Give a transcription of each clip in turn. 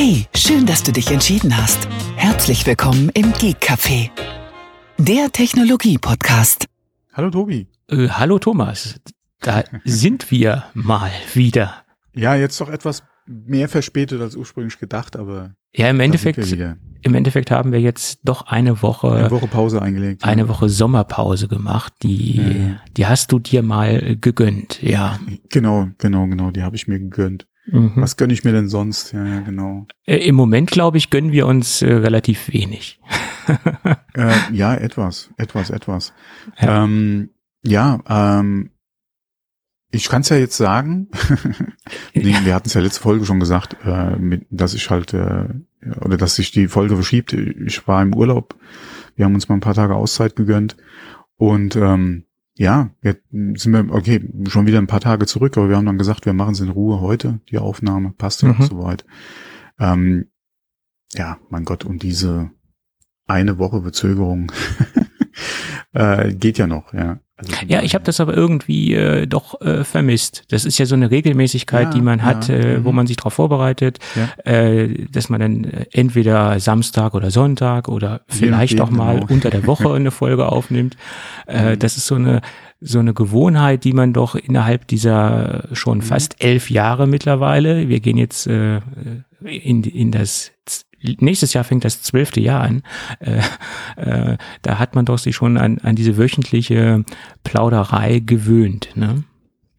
Hey, schön, dass du dich entschieden hast. Herzlich willkommen im Geek Café, der Technologie-Podcast. Hallo Tobi. Äh, hallo Thomas, da sind wir mal wieder. Ja, jetzt doch etwas mehr verspätet als ursprünglich gedacht, aber ja, im Endeffekt, im Endeffekt haben wir jetzt doch eine Woche, eine Woche Pause eingelegt. Eine ja. Woche Sommerpause gemacht. Die, ja. die hast du dir mal gegönnt, ja. Genau, genau, genau. Die habe ich mir gegönnt. Mhm. Was gönne ich mir denn sonst? Ja, ja genau. Äh, Im Moment, glaube ich, gönnen wir uns äh, relativ wenig. äh, ja, etwas, etwas, etwas. Ja, ähm, ja ähm, ich kann es ja jetzt sagen, nee, wir hatten es ja letzte Folge schon gesagt, äh, mit, dass ich halt, äh, oder dass sich die Folge verschiebt. Ich war im Urlaub, wir haben uns mal ein paar Tage Auszeit gegönnt und ähm, ja, jetzt sind wir, okay, schon wieder ein paar Tage zurück, aber wir haben dann gesagt, wir machen es in Ruhe heute, die Aufnahme, passt ja mhm. soweit. Ähm, ja, mein Gott, und diese eine Woche Verzögerung äh, geht ja noch, ja. Also ja, ich habe das aber irgendwie äh, doch äh, vermisst. Das ist ja so eine Regelmäßigkeit, ja, die man hat, ja, äh, wo mhm. man sich darauf vorbereitet, ja. äh, dass man dann äh, entweder Samstag oder Sonntag oder vielleicht auch mal genau. unter der Woche eine Folge aufnimmt. Äh, mhm. Das ist so eine so eine Gewohnheit, die man doch innerhalb dieser schon mhm. fast elf Jahre mittlerweile, wir gehen jetzt äh, in, in das nächstes Jahr fängt das zwölfte Jahr an. Äh, äh, da hat man doch sich schon an, an diese wöchentliche Plauderei gewöhnt. Ne?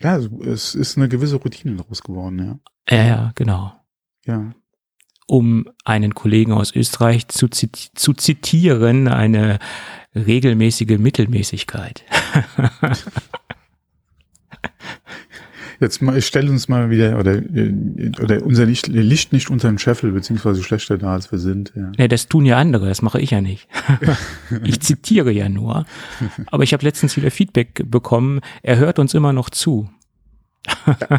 Ja, es ist eine gewisse Routine daraus geworden, ja. Ja, ja, genau. Ja. Um einen Kollegen aus Österreich zu, ziti zu zitieren, eine regelmäßige Mittelmäßigkeit. Jetzt mal, stell uns mal wieder, oder, oder unser Licht, Licht nicht unter den Scheffel, beziehungsweise schlechter da, als wir sind. Ja. ja, das tun ja andere, das mache ich ja nicht. ich zitiere ja nur. Aber ich habe letztens wieder Feedback bekommen, er hört uns immer noch zu.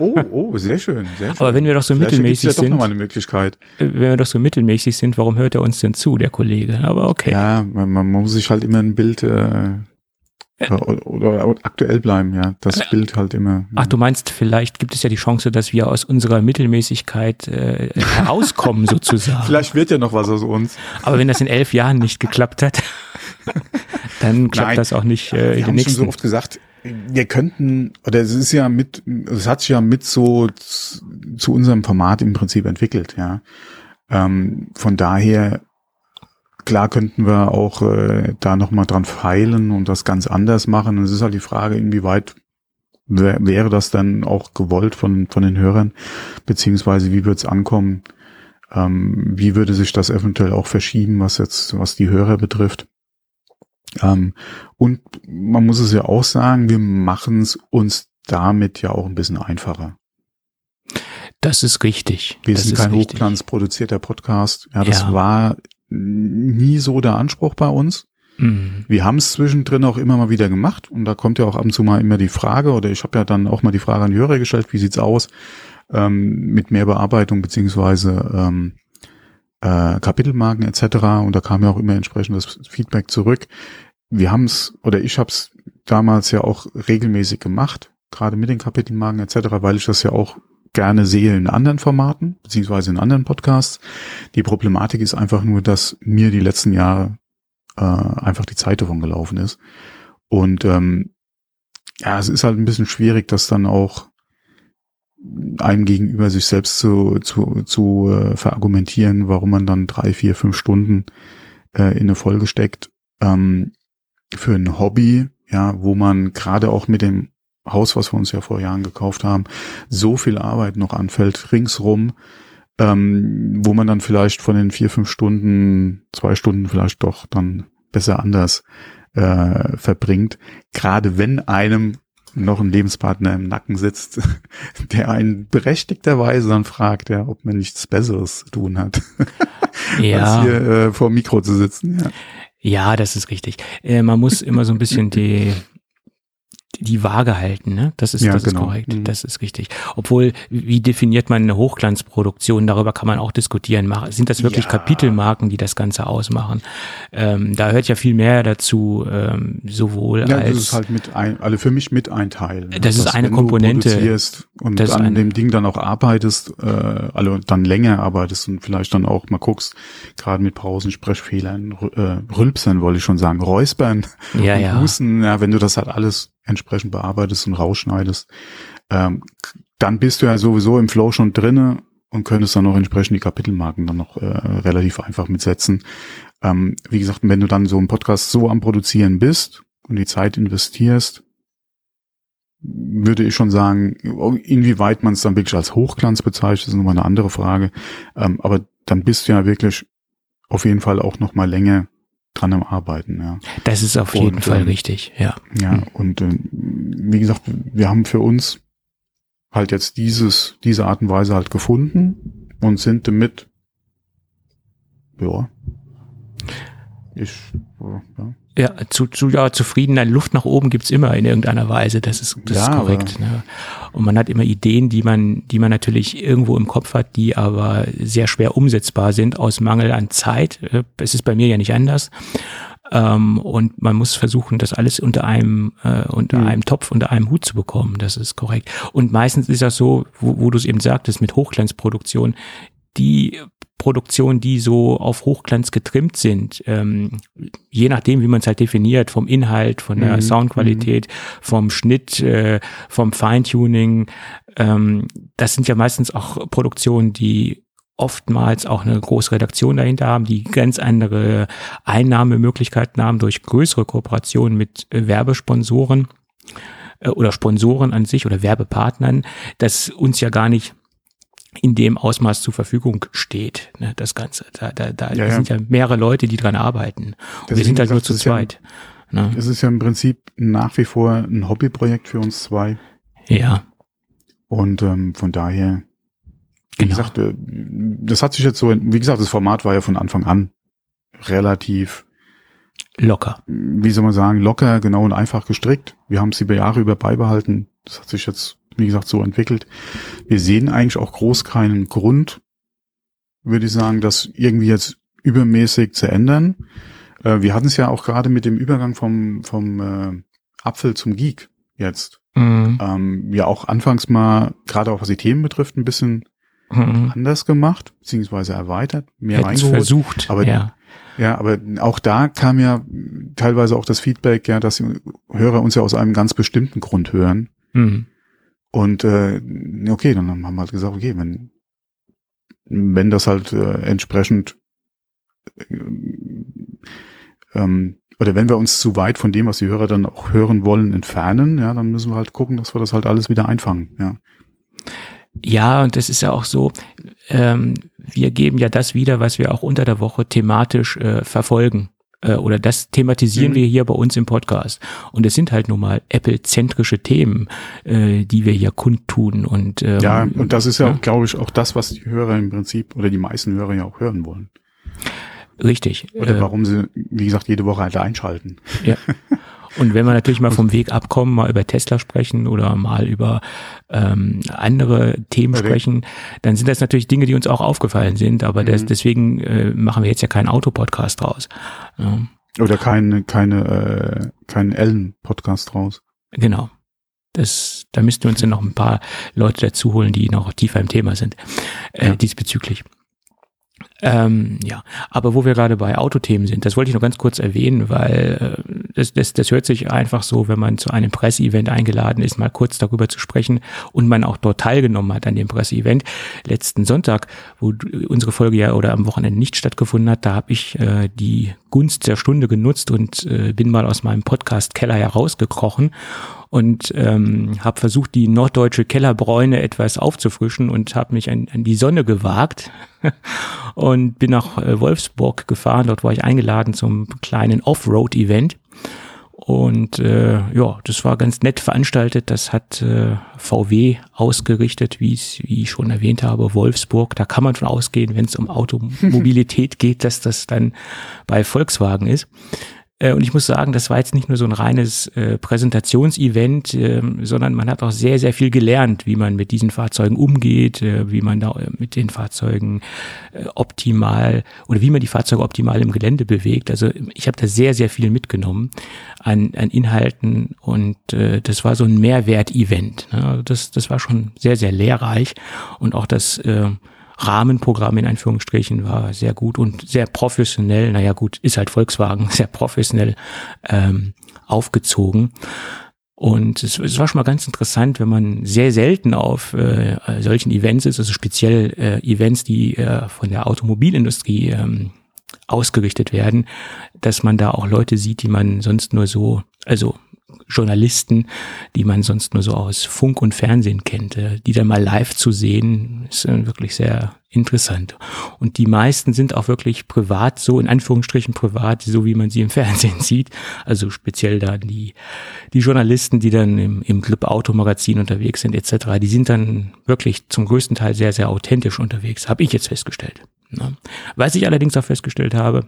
oh, oh, sehr schön, sehr schön. Aber wenn wir doch so Vielleicht mittelmäßig ja sind, doch eine Möglichkeit. wenn wir doch so mittelmäßig sind, warum hört er uns denn zu, der Kollege? Aber okay. Ja, man, man muss sich halt immer ein Bild äh, oder, oder, aktuell bleiben, ja. Das Bild halt immer. Ach, du meinst, vielleicht gibt es ja die Chance, dass wir aus unserer Mittelmäßigkeit äh, herauskommen, sozusagen. Vielleicht wird ja noch was aus uns. Aber wenn das in elf Jahren nicht geklappt hat, dann klappt Nein, das auch nicht äh, in den nächsten. Schon so oft gesagt, wir könnten, oder es ist ja mit, es hat sich ja mit so zu unserem Format im Prinzip entwickelt, ja. Ähm, von daher Klar könnten wir auch äh, da nochmal dran feilen und das ganz anders machen. Und es ist halt die Frage, inwieweit wäre das dann auch gewollt von, von den Hörern, beziehungsweise wie wird es ankommen? Ähm, wie würde sich das eventuell auch verschieben, was jetzt, was die Hörer betrifft? Ähm, und man muss es ja auch sagen, wir machen es uns damit ja auch ein bisschen einfacher. Das ist richtig. Wir das sind kein hochglanzproduzierter Podcast. Ja, das ja. war nie so der Anspruch bei uns. Mhm. Wir haben es zwischendrin auch immer mal wieder gemacht und da kommt ja auch ab und zu mal immer die Frage oder ich habe ja dann auch mal die Frage an die Hörer gestellt, wie sieht's aus ähm, mit mehr Bearbeitung beziehungsweise ähm, äh, Kapitelmarken etc. Und da kam ja auch immer entsprechendes Feedback zurück. Wir haben es oder ich habe es damals ja auch regelmäßig gemacht, gerade mit den Kapitelmarken etc., weil ich das ja auch gerne sehe in anderen Formaten, beziehungsweise in anderen Podcasts. Die Problematik ist einfach nur, dass mir die letzten Jahre äh, einfach die Zeit davon gelaufen ist. Und ähm, ja, es ist halt ein bisschen schwierig, das dann auch einem gegenüber sich selbst zu, zu, zu äh, verargumentieren, warum man dann drei, vier, fünf Stunden äh, in eine Folge steckt. Ähm, für ein Hobby, ja, wo man gerade auch mit dem Haus, was wir uns ja vor Jahren gekauft haben, so viel Arbeit noch anfällt, ringsrum, ähm, wo man dann vielleicht von den vier, fünf Stunden, zwei Stunden vielleicht doch dann besser anders äh, verbringt. Gerade wenn einem noch ein Lebenspartner im Nacken sitzt, der einen berechtigterweise dann fragt, ja, ob man nichts Besseres zu tun hat, ja. als hier äh, vor dem Mikro zu sitzen. Ja. Ja, das ist richtig. Äh, man muss immer so ein bisschen die die Waage halten, ne? Das ist, ja, das genau. ist korrekt, mhm. das ist richtig. Obwohl, wie definiert man eine Hochglanzproduktion? Darüber kann man auch diskutieren. Sind das wirklich ja. Kapitelmarken, die das Ganze ausmachen? Ähm, da hört ja viel mehr dazu, ähm, sowohl ja, als. Das ist halt mit ein, also für mich mit ein Teil. Ne? Das ist eine Komponente. und an eine, dem Ding dann auch arbeitest, äh, also dann länger arbeitest und vielleicht dann auch mal guckst, gerade mit Pausen, Sprechfehlern, äh, Rülpsern wollte ich schon sagen, Räuspern ja, ja. Husten, ja, wenn du das halt alles entsprechend bearbeitest und rausschneidest, ähm, dann bist du ja sowieso im Flow schon drinne und könntest dann auch entsprechend die Kapitelmarken dann noch äh, relativ einfach mitsetzen. Ähm, wie gesagt, wenn du dann so einen Podcast so am Produzieren bist und die Zeit investierst, würde ich schon sagen, inwieweit man es dann wirklich als Hochglanz bezeichnet, ist nochmal eine andere Frage. Ähm, aber dann bist du ja wirklich auf jeden Fall auch noch mal länger dran am Arbeiten. Ja. Das ist auf jeden und, Fall ähm, richtig, ja. Ja, hm. und äh, wie gesagt, wir haben für uns halt jetzt dieses, diese Art und Weise halt gefunden und sind damit, ja, ich, ja. Ja, zu, zu ja, zufriedener Luft nach oben gibt's immer in irgendeiner Weise. Das ist, das ja, ist korrekt. Ne? Und man hat immer Ideen, die man, die man natürlich irgendwo im Kopf hat, die aber sehr schwer umsetzbar sind aus Mangel an Zeit. Äh, es ist bei mir ja nicht anders. Ähm, und man muss versuchen, das alles unter einem, äh, unter mhm. einem Topf, unter einem Hut zu bekommen. Das ist korrekt. Und meistens ist das so, wo, wo du es eben sagtest, mit Hochglanzproduktion, die Produktionen, die so auf Hochglanz getrimmt sind, ähm, je nachdem, wie man es halt definiert, vom Inhalt, von der mhm. Soundqualität, vom Schnitt, äh, vom Feintuning, ähm, das sind ja meistens auch Produktionen, die oftmals auch eine große Redaktion dahinter haben, die ganz andere Einnahmemöglichkeiten haben durch größere Kooperationen mit äh, Werbesponsoren äh, oder Sponsoren an sich oder Werbepartnern, das uns ja gar nicht in dem Ausmaß zur Verfügung steht, ne, das Ganze. Da, da, da ja, sind ja. mehrere Leute, die dran arbeiten. Und wir sind halt nur zu zweit. Ja, ne? Es ist ja im Prinzip nach wie vor ein Hobbyprojekt für uns zwei. Ja. Und ähm, von daher, wie genau. gesagt, äh, das hat sich jetzt so, wie gesagt, das Format war ja von Anfang an relativ locker. Wie soll man sagen, locker, genau und einfach gestrickt. Wir haben es über Jahre über beibehalten. Das hat sich jetzt wie gesagt, so entwickelt. Wir sehen eigentlich auch groß keinen Grund, würde ich sagen, das irgendwie jetzt übermäßig zu ändern. Äh, wir hatten es ja auch gerade mit dem Übergang vom, vom äh, Apfel zum Geek jetzt. Mhm. Ähm, ja, auch anfangs mal, gerade auch was die Themen betrifft, ein bisschen mhm. anders gemacht, beziehungsweise erweitert, mehr Hätten's reingeholt. versucht, aber ja. Ja, aber auch da kam ja teilweise auch das Feedback, ja, dass die Hörer uns ja aus einem ganz bestimmten Grund hören. Mhm. Und äh, okay, dann haben wir halt gesagt, okay, wenn, wenn das halt äh, entsprechend äh, ähm, oder wenn wir uns zu weit von dem, was die Hörer dann auch hören wollen, entfernen, ja, dann müssen wir halt gucken, dass wir das halt alles wieder einfangen, ja. Ja, und das ist ja auch so, ähm, wir geben ja das wieder, was wir auch unter der Woche thematisch äh, verfolgen äh, oder das thematisieren mhm. wir hier bei uns im Podcast. Und es sind halt nun mal Apple-zentrische Themen, äh, die wir hier kundtun. Und, ähm, ja, und das ist ja, ja. glaube ich, auch das, was die Hörer im Prinzip oder die meisten Hörer ja auch hören wollen. Richtig. Oder äh, warum sie, wie gesagt, jede Woche halt einschalten. Ja. Und wenn wir natürlich mal vom Weg abkommen, mal über Tesla sprechen oder mal über ähm, andere Themen okay. sprechen, dann sind das natürlich Dinge, die uns auch aufgefallen sind. Aber mhm. das, deswegen äh, machen wir jetzt ja keinen Autopodcast draus. Ja. Oder keine, keine, äh, keinen Ellen-Podcast draus. Genau. Das, da müssten wir uns dann noch ein paar Leute dazu holen, die noch tiefer im Thema sind, äh, ja. diesbezüglich. Ähm, ja, aber wo wir gerade bei Autothemen sind, das wollte ich noch ganz kurz erwähnen, weil äh, das, das, das hört sich einfach so, wenn man zu einem Presseevent eingeladen ist, mal kurz darüber zu sprechen und man auch dort teilgenommen hat an dem Presseevent. Letzten Sonntag, wo unsere Folge ja oder am Wochenende nicht stattgefunden hat, da habe ich äh, die Gunst der Stunde genutzt und äh, bin mal aus meinem Podcast Keller herausgekrochen und ähm, habe versucht, die norddeutsche Kellerbräune etwas aufzufrischen und habe mich an, an die Sonne gewagt und bin nach äh, Wolfsburg gefahren. Dort war ich eingeladen zum kleinen Offroad-Event. Und äh, ja, das war ganz nett veranstaltet. Das hat äh, VW ausgerichtet, wie wie ich schon erwähnt habe, Wolfsburg. Da kann man von ausgehen, wenn es um Automobilität geht, dass das dann bei Volkswagen ist. Äh, und ich muss sagen, das war jetzt nicht nur so ein reines äh, Präsentationsevent, äh, sondern man hat auch sehr, sehr viel gelernt, wie man mit diesen Fahrzeugen umgeht, äh, wie man da äh, mit den Fahrzeugen äh, optimal oder wie man die Fahrzeuge optimal im Gelände bewegt. Also ich habe da sehr, sehr viel mitgenommen an, an Inhalten und das war so ein Mehrwert-Event. Ne? Also das, das war schon sehr, sehr lehrreich und auch das Rahmenprogramm in Anführungsstrichen war sehr gut und sehr professionell, naja gut, ist halt Volkswagen, sehr professionell ähm, aufgezogen. Und es, es war schon mal ganz interessant, wenn man sehr selten auf äh, solchen Events ist, also speziell äh, Events, die äh, von der Automobilindustrie ähm, ausgerichtet werden, dass man da auch Leute sieht, die man sonst nur so, also Journalisten, die man sonst nur so aus Funk und Fernsehen kennt, äh, die dann mal live zu sehen, ist äh, wirklich sehr interessant. Und die meisten sind auch wirklich privat, so in Anführungsstrichen privat, so wie man sie im Fernsehen sieht. Also speziell da die, die Journalisten, die dann im, im Club Automagazin unterwegs sind etc., die sind dann wirklich zum größten Teil sehr, sehr authentisch unterwegs, habe ich jetzt festgestellt. Ne? Was ich allerdings auch festgestellt habe,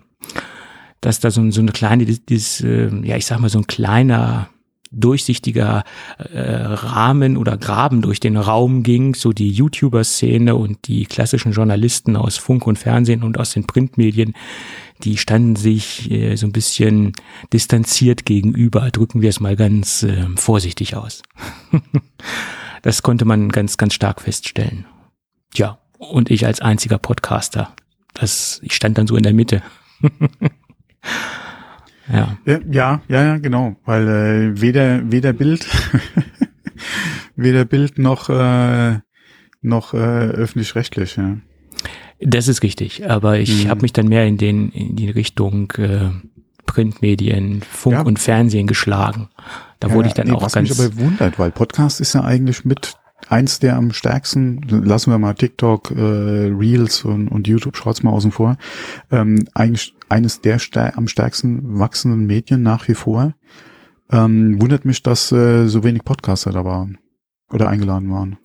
dass da so, so eine kleine, dieses, äh, ja, ich sag mal, so ein kleiner durchsichtiger äh, Rahmen oder Graben durch den Raum ging, so die YouTuber-Szene und die klassischen Journalisten aus Funk und Fernsehen und aus den Printmedien, die standen sich äh, so ein bisschen distanziert gegenüber, drücken wir es mal ganz äh, vorsichtig aus. das konnte man ganz, ganz stark feststellen. Ja, und ich als einziger Podcaster, das, ich stand dann so in der Mitte. Ja. Ja, ja, ja, genau, weil äh, weder weder Bild weder Bild noch äh, noch äh, öffentlich-rechtlich. Ja. Das ist richtig, aber ich mhm. habe mich dann mehr in den in die Richtung äh, Printmedien, Funk ja. und Fernsehen geschlagen. Da ja, wurde ich dann nee, auch was ganz. Was mich aber wundert, weil Podcast ist ja eigentlich mit eins der am stärksten, lassen wir mal TikTok, äh, Reels und, und YouTube Shorts mal außen vor, ähm, eigentlich eines der stär am stärksten wachsenden Medien nach wie vor. Ähm, wundert mich, dass äh, so wenig Podcaster da waren oder eingeladen waren.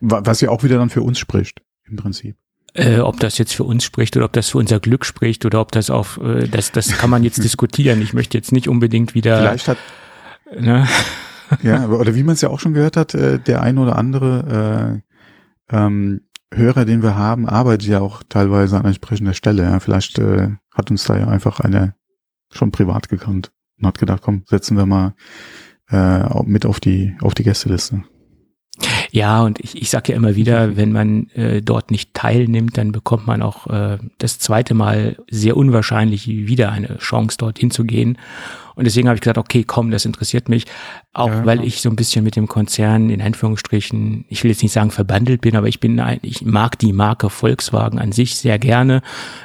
Was ja auch wieder dann für uns spricht, im Prinzip. Äh, ob das jetzt für uns spricht oder ob das für unser Glück spricht oder ob das auf, äh, das, das kann man jetzt diskutieren. Ich möchte jetzt nicht unbedingt wieder. Vielleicht hat, ne? Ja, oder wie man es ja auch schon gehört hat, äh, der ein oder andere äh, ähm, Hörer, den wir haben, arbeitet ja auch teilweise an entsprechender Stelle. Ja. Vielleicht äh, hat uns da ja einfach einer schon privat gekannt und hat gedacht, komm, setzen wir mal äh, mit auf die auf die Gästeliste. Ja, und ich, ich sage ja immer wieder, wenn man äh, dort nicht teilnimmt, dann bekommt man auch äh, das zweite Mal sehr unwahrscheinlich wieder eine Chance, dort hinzugehen. Und deswegen habe ich gesagt, okay, komm, das interessiert mich. Auch ja, weil ich so ein bisschen mit dem Konzern in Anführungsstrichen, ich will jetzt nicht sagen verbandelt bin, aber ich bin, ich mag die Marke Volkswagen an sich sehr gerne.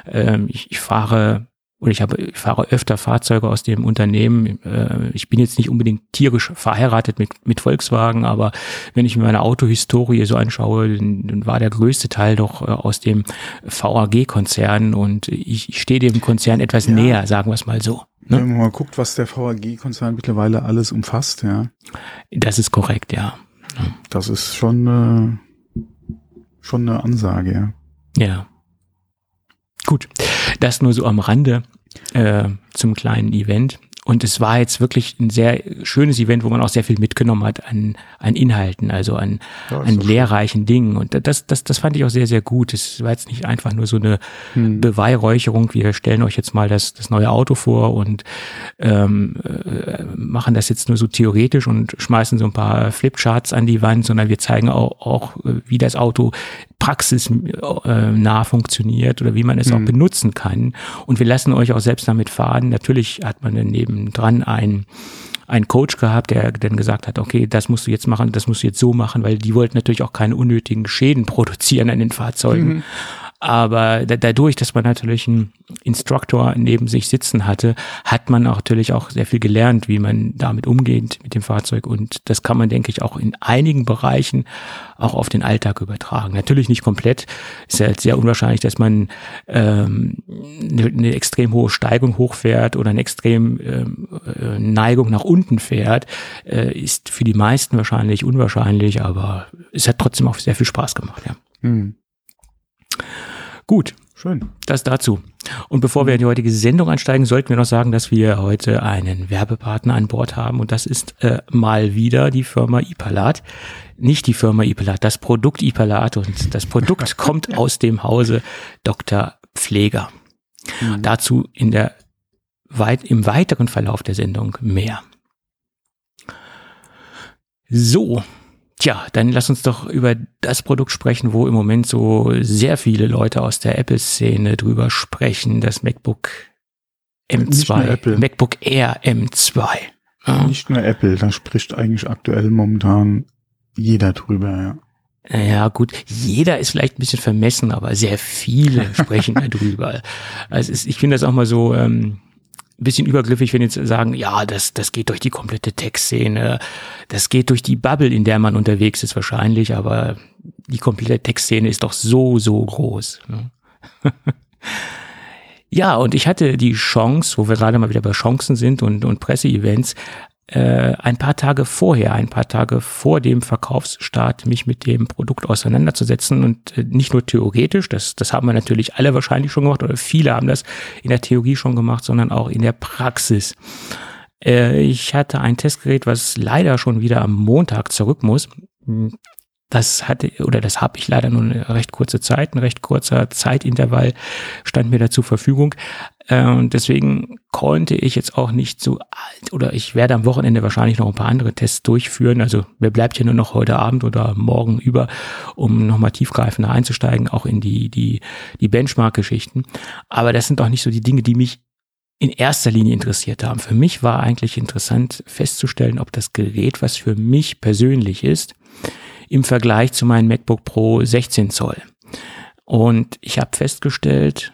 Ähm, ich, ich fahre oder ich habe ich fahre öfter Fahrzeuge aus dem Unternehmen. Äh, ich bin jetzt nicht unbedingt tierisch verheiratet mit, mit Volkswagen, aber wenn ich mir meine Autohistorie so anschaue, dann, war der größte Teil doch äh, aus dem VAG-Konzern und ich, ich stehe dem Konzern etwas ja. näher, sagen wir es mal so. Ne? Wenn man mal guckt, was der VAG-Konzern mittlerweile alles umfasst, ja. Das ist korrekt, ja. Das ist schon, äh, schon eine Ansage, ja. Ja. Gut, das nur so am Rande äh, zum kleinen Event. Und es war jetzt wirklich ein sehr schönes Event, wo man auch sehr viel mitgenommen hat an, an Inhalten, also an, ja, an lehrreichen Dingen. Und das, das, das fand ich auch sehr, sehr gut. Es war jetzt nicht einfach nur so eine hm. Beweihräucherung. Wir stellen euch jetzt mal das, das neue Auto vor und ähm, äh, machen das jetzt nur so theoretisch und schmeißen so ein paar Flipcharts an die Wand, sondern wir zeigen auch, auch wie das Auto praxisnah äh, funktioniert oder wie man es mhm. auch benutzen kann. Und wir lassen euch auch selbst damit fahren. Natürlich hat man dann nebendran ein einen Coach gehabt, der dann gesagt hat, okay, das musst du jetzt machen, das musst du jetzt so machen, weil die wollten natürlich auch keine unnötigen Schäden produzieren an den Fahrzeugen. Mhm. Aber da, dadurch, dass man natürlich einen Instruktor neben sich sitzen hatte, hat man auch natürlich auch sehr viel gelernt, wie man damit umgeht mit dem Fahrzeug. Und das kann man, denke ich, auch in einigen Bereichen auch auf den Alltag übertragen. Natürlich nicht komplett. Ist ja sehr unwahrscheinlich, dass man ähm, eine, eine extrem hohe Steigung hochfährt oder eine extrem ähm, äh, Neigung nach unten fährt. Äh, ist für die meisten wahrscheinlich unwahrscheinlich, aber es hat trotzdem auch sehr viel Spaß gemacht, ja. Mhm. Gut. Schön. Das dazu. Und bevor wir in die heutige Sendung einsteigen, sollten wir noch sagen, dass wir heute einen Werbepartner an Bord haben und das ist äh, mal wieder die Firma Ipalat. Nicht die Firma Ipalat, das Produkt Ipalat und das Produkt kommt aus dem Hause Dr. Pfleger. Mhm. Dazu in der weit, im weiteren Verlauf der Sendung mehr. So, Tja, dann lass uns doch über das Produkt sprechen, wo im Moment so sehr viele Leute aus der Apple-Szene drüber sprechen, das MacBook M2, MacBook Air M2. Ja. Nicht nur Apple, da spricht eigentlich aktuell momentan jeder drüber, ja. Ja, gut, jeder ist vielleicht ein bisschen vermessen, aber sehr viele sprechen darüber. Also ich finde das auch mal so, ähm, ein bisschen übergriffig, wenn jetzt sagen, ja, das, das geht durch die komplette Tech-Szene, das geht durch die Bubble, in der man unterwegs ist wahrscheinlich, aber die komplette Tech-Szene ist doch so, so groß. Ne? ja, und ich hatte die Chance, wo wir gerade mal wieder bei Chancen sind und, und Presseevents, äh, ein paar Tage vorher, ein paar Tage vor dem Verkaufsstart, mich mit dem Produkt auseinanderzusetzen und äh, nicht nur theoretisch, das, das haben wir natürlich alle wahrscheinlich schon gemacht oder viele haben das in der Theorie schon gemacht, sondern auch in der Praxis. Äh, ich hatte ein Testgerät, was leider schon wieder am Montag zurück muss. Das hatte oder das habe ich leider nur eine recht kurze Zeit, ein recht kurzer Zeitintervall stand mir da zur Verfügung. Und deswegen konnte ich jetzt auch nicht so alt oder ich werde am Wochenende wahrscheinlich noch ein paar andere Tests durchführen. Also mir bleibt ja nur noch heute Abend oder morgen über, um nochmal tiefgreifender einzusteigen, auch in die, die, die Benchmark-Geschichten. Aber das sind auch nicht so die Dinge, die mich in erster Linie interessiert haben. Für mich war eigentlich interessant festzustellen, ob das Gerät, was für mich persönlich ist, im Vergleich zu meinem MacBook Pro 16 Zoll. Und ich habe festgestellt,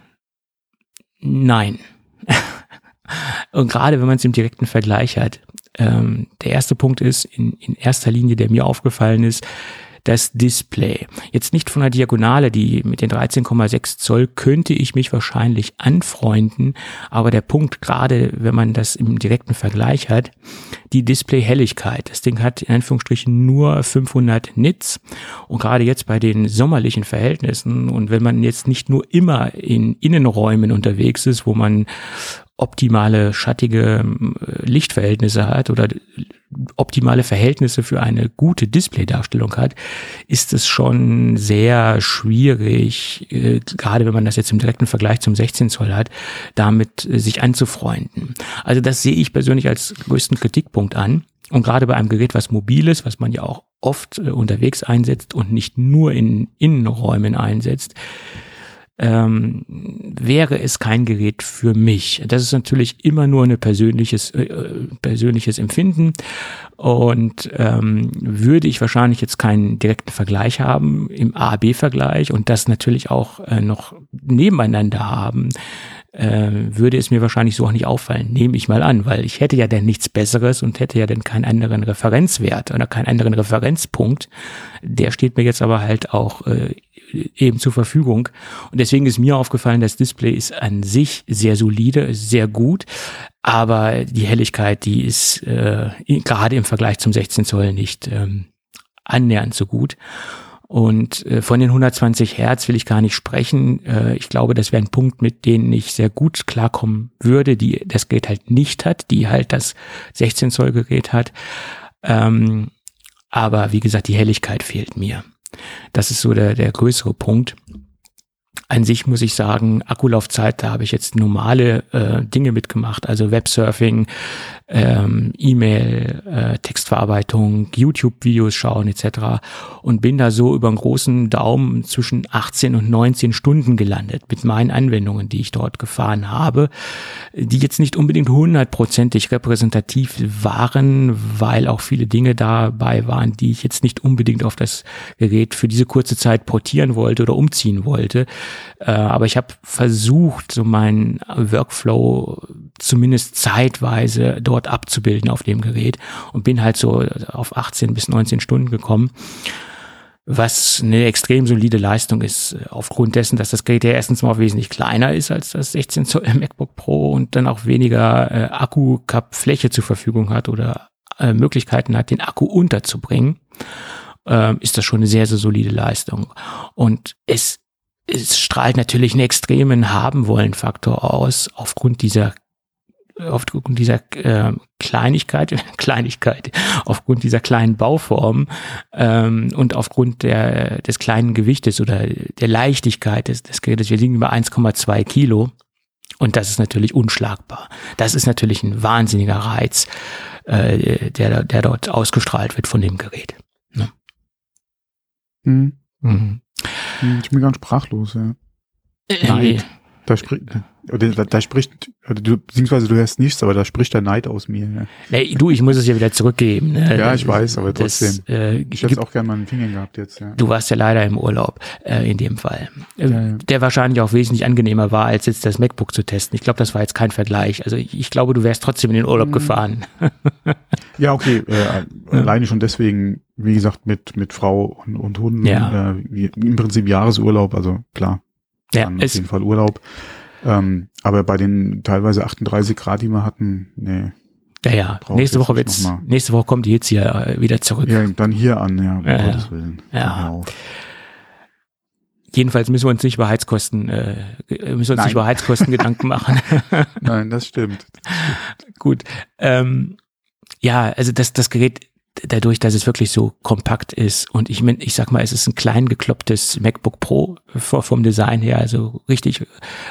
nein. Und gerade wenn man es im direkten Vergleich hat, ähm, der erste Punkt ist, in, in erster Linie, der mir aufgefallen ist, das Display. Jetzt nicht von der Diagonale, die mit den 13,6 Zoll könnte ich mich wahrscheinlich anfreunden, aber der Punkt, gerade wenn man das im direkten Vergleich hat, die Display-Helligkeit. Das Ding hat in Anführungsstrichen nur 500 Nits und gerade jetzt bei den sommerlichen Verhältnissen und wenn man jetzt nicht nur immer in Innenräumen unterwegs ist, wo man optimale schattige äh, Lichtverhältnisse hat oder optimale Verhältnisse für eine gute Displaydarstellung hat, ist es schon sehr schwierig, äh, gerade wenn man das jetzt im direkten Vergleich zum 16 Zoll hat, damit äh, sich anzufreunden. Also das sehe ich persönlich als größten Kritikpunkt an. Und gerade bei einem Gerät, was mobil ist, was man ja auch oft unterwegs einsetzt und nicht nur in Innenräumen einsetzt, ähm, wäre es kein Gerät für mich. Das ist natürlich immer nur ein persönliches, äh, persönliches Empfinden und ähm, würde ich wahrscheinlich jetzt keinen direkten Vergleich haben im A-B-Vergleich und das natürlich auch äh, noch nebeneinander haben, äh, würde es mir wahrscheinlich so auch nicht auffallen, nehme ich mal an, weil ich hätte ja dann nichts Besseres und hätte ja dann keinen anderen Referenzwert oder keinen anderen Referenzpunkt. Der steht mir jetzt aber halt auch äh, eben zur Verfügung. Und deswegen ist mir aufgefallen, das Display ist an sich sehr solide, sehr gut, aber die Helligkeit, die ist äh, gerade im Vergleich zum 16 Zoll nicht ähm, annähernd so gut. Und äh, von den 120 Hertz will ich gar nicht sprechen. Äh, ich glaube, das wäre ein Punkt, mit dem ich sehr gut klarkommen würde, die das Gerät halt nicht hat, die halt das 16 Zoll Gerät hat. Ähm, aber wie gesagt, die Helligkeit fehlt mir. Das ist so der, der größere Punkt. An sich muss ich sagen, Akkulaufzeit, da habe ich jetzt normale äh, Dinge mitgemacht, also Websurfing, ähm, E-Mail, äh, Textverarbeitung, YouTube-Videos schauen etc. Und bin da so über einen großen Daumen zwischen 18 und 19 Stunden gelandet mit meinen Anwendungen, die ich dort gefahren habe, die jetzt nicht unbedingt hundertprozentig repräsentativ waren, weil auch viele Dinge dabei waren, die ich jetzt nicht unbedingt auf das Gerät für diese kurze Zeit portieren wollte oder umziehen wollte. Äh, aber ich habe versucht, so meinen Workflow zumindest zeitweise dort abzubilden auf dem Gerät und bin halt so auf 18 bis 19 Stunden gekommen was eine extrem solide Leistung ist, aufgrund dessen, dass das Gerät ja erstens mal wesentlich kleiner ist als das 16 Zoll MacBook Pro und dann auch weniger äh, Akku-Cup-Fläche zur Verfügung hat oder äh, Möglichkeiten hat, den Akku unterzubringen, äh, ist das schon eine sehr, sehr solide Leistung. Und es es strahlt natürlich einen extremen Haben-Wollen-Faktor aus, aufgrund dieser aufgrund dieser äh, Kleinigkeit, Kleinigkeit, aufgrund dieser kleinen Bauform ähm, und aufgrund der, des kleinen Gewichtes oder der Leichtigkeit des, des Gerätes. Wir liegen bei 1,2 Kilo und das ist natürlich unschlagbar. Das ist natürlich ein wahnsinniger Reiz, äh, der, der dort ausgestrahlt wird von dem Gerät. Ne? Mhm. Mhm. Ich bin ganz sprachlos, ja. Äh, Nein. Da spricht, da, da spricht, du, beziehungsweise du hörst nichts, aber da spricht der Neid aus mir. Ja. Nee, du, ich muss es ja wieder zurückgeben. Ne? Ja, ich weiß, aber trotzdem. Das, äh, ich hätte auch gerne mal einen Finger gehabt jetzt. Ja. Du warst ja leider im Urlaub äh, in dem Fall. Äh, ja, ja. Der wahrscheinlich auch wesentlich angenehmer war, als jetzt das MacBook zu testen. Ich glaube, das war jetzt kein Vergleich. Also ich, ich glaube, du wärst trotzdem in den Urlaub mhm. gefahren. ja, okay. Äh, alleine schon deswegen, wie gesagt, mit, mit Frau und, und Hunden. Ja. Äh, Im Prinzip Jahresurlaub, also klar ja, auf jeden Fall Urlaub. Ähm, aber bei den teilweise 38 Grad, die wir hatten, nee. Ja, ja. Nächste Woche wird's, nächste Woche kommt die jetzt hier äh, wieder zurück. Ja, dann hier an, ja, um ja, Gottes Willen. Ja. Jedenfalls müssen wir uns nicht über Heizkosten, äh, müssen wir uns nicht über Heizkosten Gedanken machen. Nein, das stimmt. Das stimmt. Gut. Ähm, ja, also das, das Gerät dadurch, dass es wirklich so kompakt ist und ich ich sag mal, es ist ein klein geklopptes MacBook Pro vom Design her, also richtig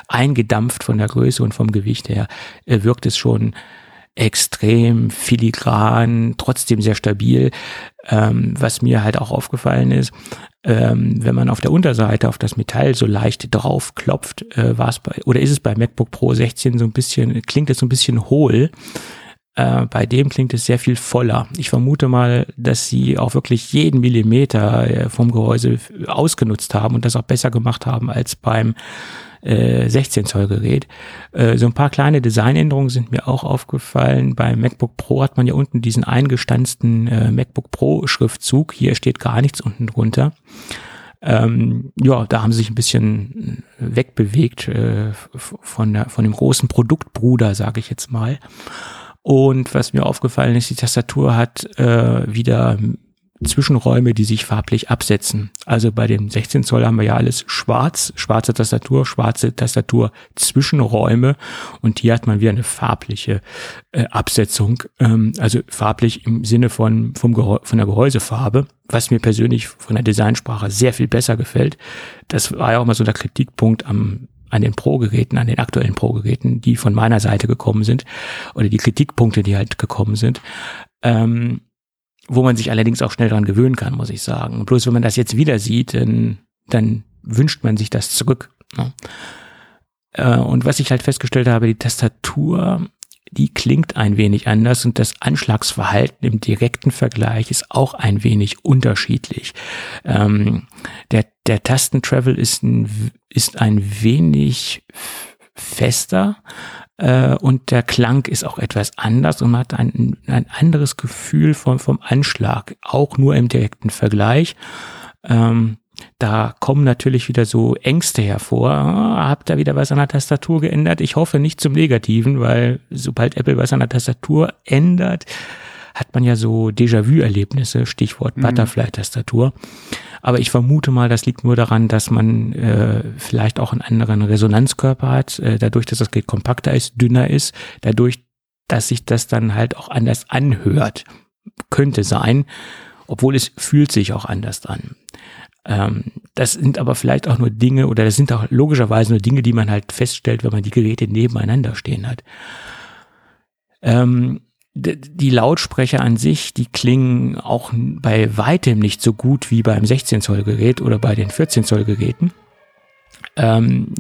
eingedampft von der Größe und vom Gewicht her, äh, wirkt es schon extrem filigran, trotzdem sehr stabil. Ähm, was mir halt auch aufgefallen ist, ähm, wenn man auf der Unterseite auf das Metall so leicht drauf klopft, äh, war es bei, oder ist es bei MacBook Pro 16 so ein bisschen, klingt es so ein bisschen hohl. Äh, bei dem klingt es sehr viel voller. Ich vermute mal, dass sie auch wirklich jeden Millimeter äh, vom Gehäuse ausgenutzt haben und das auch besser gemacht haben als beim äh, 16 Zoll Gerät. Äh, so ein paar kleine Designänderungen sind mir auch aufgefallen. Beim MacBook Pro hat man ja unten diesen eingestanzten äh, MacBook Pro Schriftzug. Hier steht gar nichts unten drunter. Ähm, ja, da haben sie sich ein bisschen wegbewegt äh, von, der, von dem großen Produktbruder, sage ich jetzt mal. Und was mir aufgefallen ist, die Tastatur hat äh, wieder Zwischenräume, die sich farblich absetzen. Also bei dem 16 Zoll haben wir ja alles schwarz, schwarze Tastatur, schwarze Tastatur, Zwischenräume und hier hat man wieder eine farbliche äh, Absetzung, ähm, also farblich im Sinne von, vom Gehäu von der Gehäusefarbe, was mir persönlich von der Designsprache sehr viel besser gefällt. Das war ja auch mal so der Kritikpunkt am an den Pro-Geräten, an den aktuellen Pro-Geräten, die von meiner Seite gekommen sind, oder die Kritikpunkte, die halt gekommen sind, ähm, wo man sich allerdings auch schnell dran gewöhnen kann, muss ich sagen. Bloß wenn man das jetzt wieder sieht, dann, dann wünscht man sich das zurück. Ne? Äh, und was ich halt festgestellt habe, die Tastatur die klingt ein wenig anders und das Anschlagsverhalten im direkten Vergleich ist auch ein wenig unterschiedlich. Ähm, der, der Tastentravel ist ein, ist ein wenig fester äh, und der Klang ist auch etwas anders und man hat ein, ein anderes Gefühl vom, vom Anschlag, auch nur im direkten Vergleich. Ähm, da kommen natürlich wieder so Ängste hervor. Ah, habt ihr wieder was an der Tastatur geändert? Ich hoffe nicht zum Negativen, weil sobald Apple was an der Tastatur ändert, hat man ja so Déjà-vu-Erlebnisse, Stichwort mhm. Butterfly-Tastatur. Aber ich vermute mal, das liegt nur daran, dass man äh, vielleicht auch einen anderen Resonanzkörper hat, äh, dadurch, dass das Gerät kompakter ist, dünner ist, dadurch, dass sich das dann halt auch anders anhört. Könnte sein, obwohl es fühlt sich auch anders an. Ähm, das sind aber vielleicht auch nur Dinge oder das sind auch logischerweise nur Dinge, die man halt feststellt, wenn man die Geräte nebeneinander stehen hat. Ähm, die Lautsprecher an sich, die klingen auch bei weitem nicht so gut wie beim 16 Zoll Gerät oder bei den 14 Zoll Geräten. Ähm,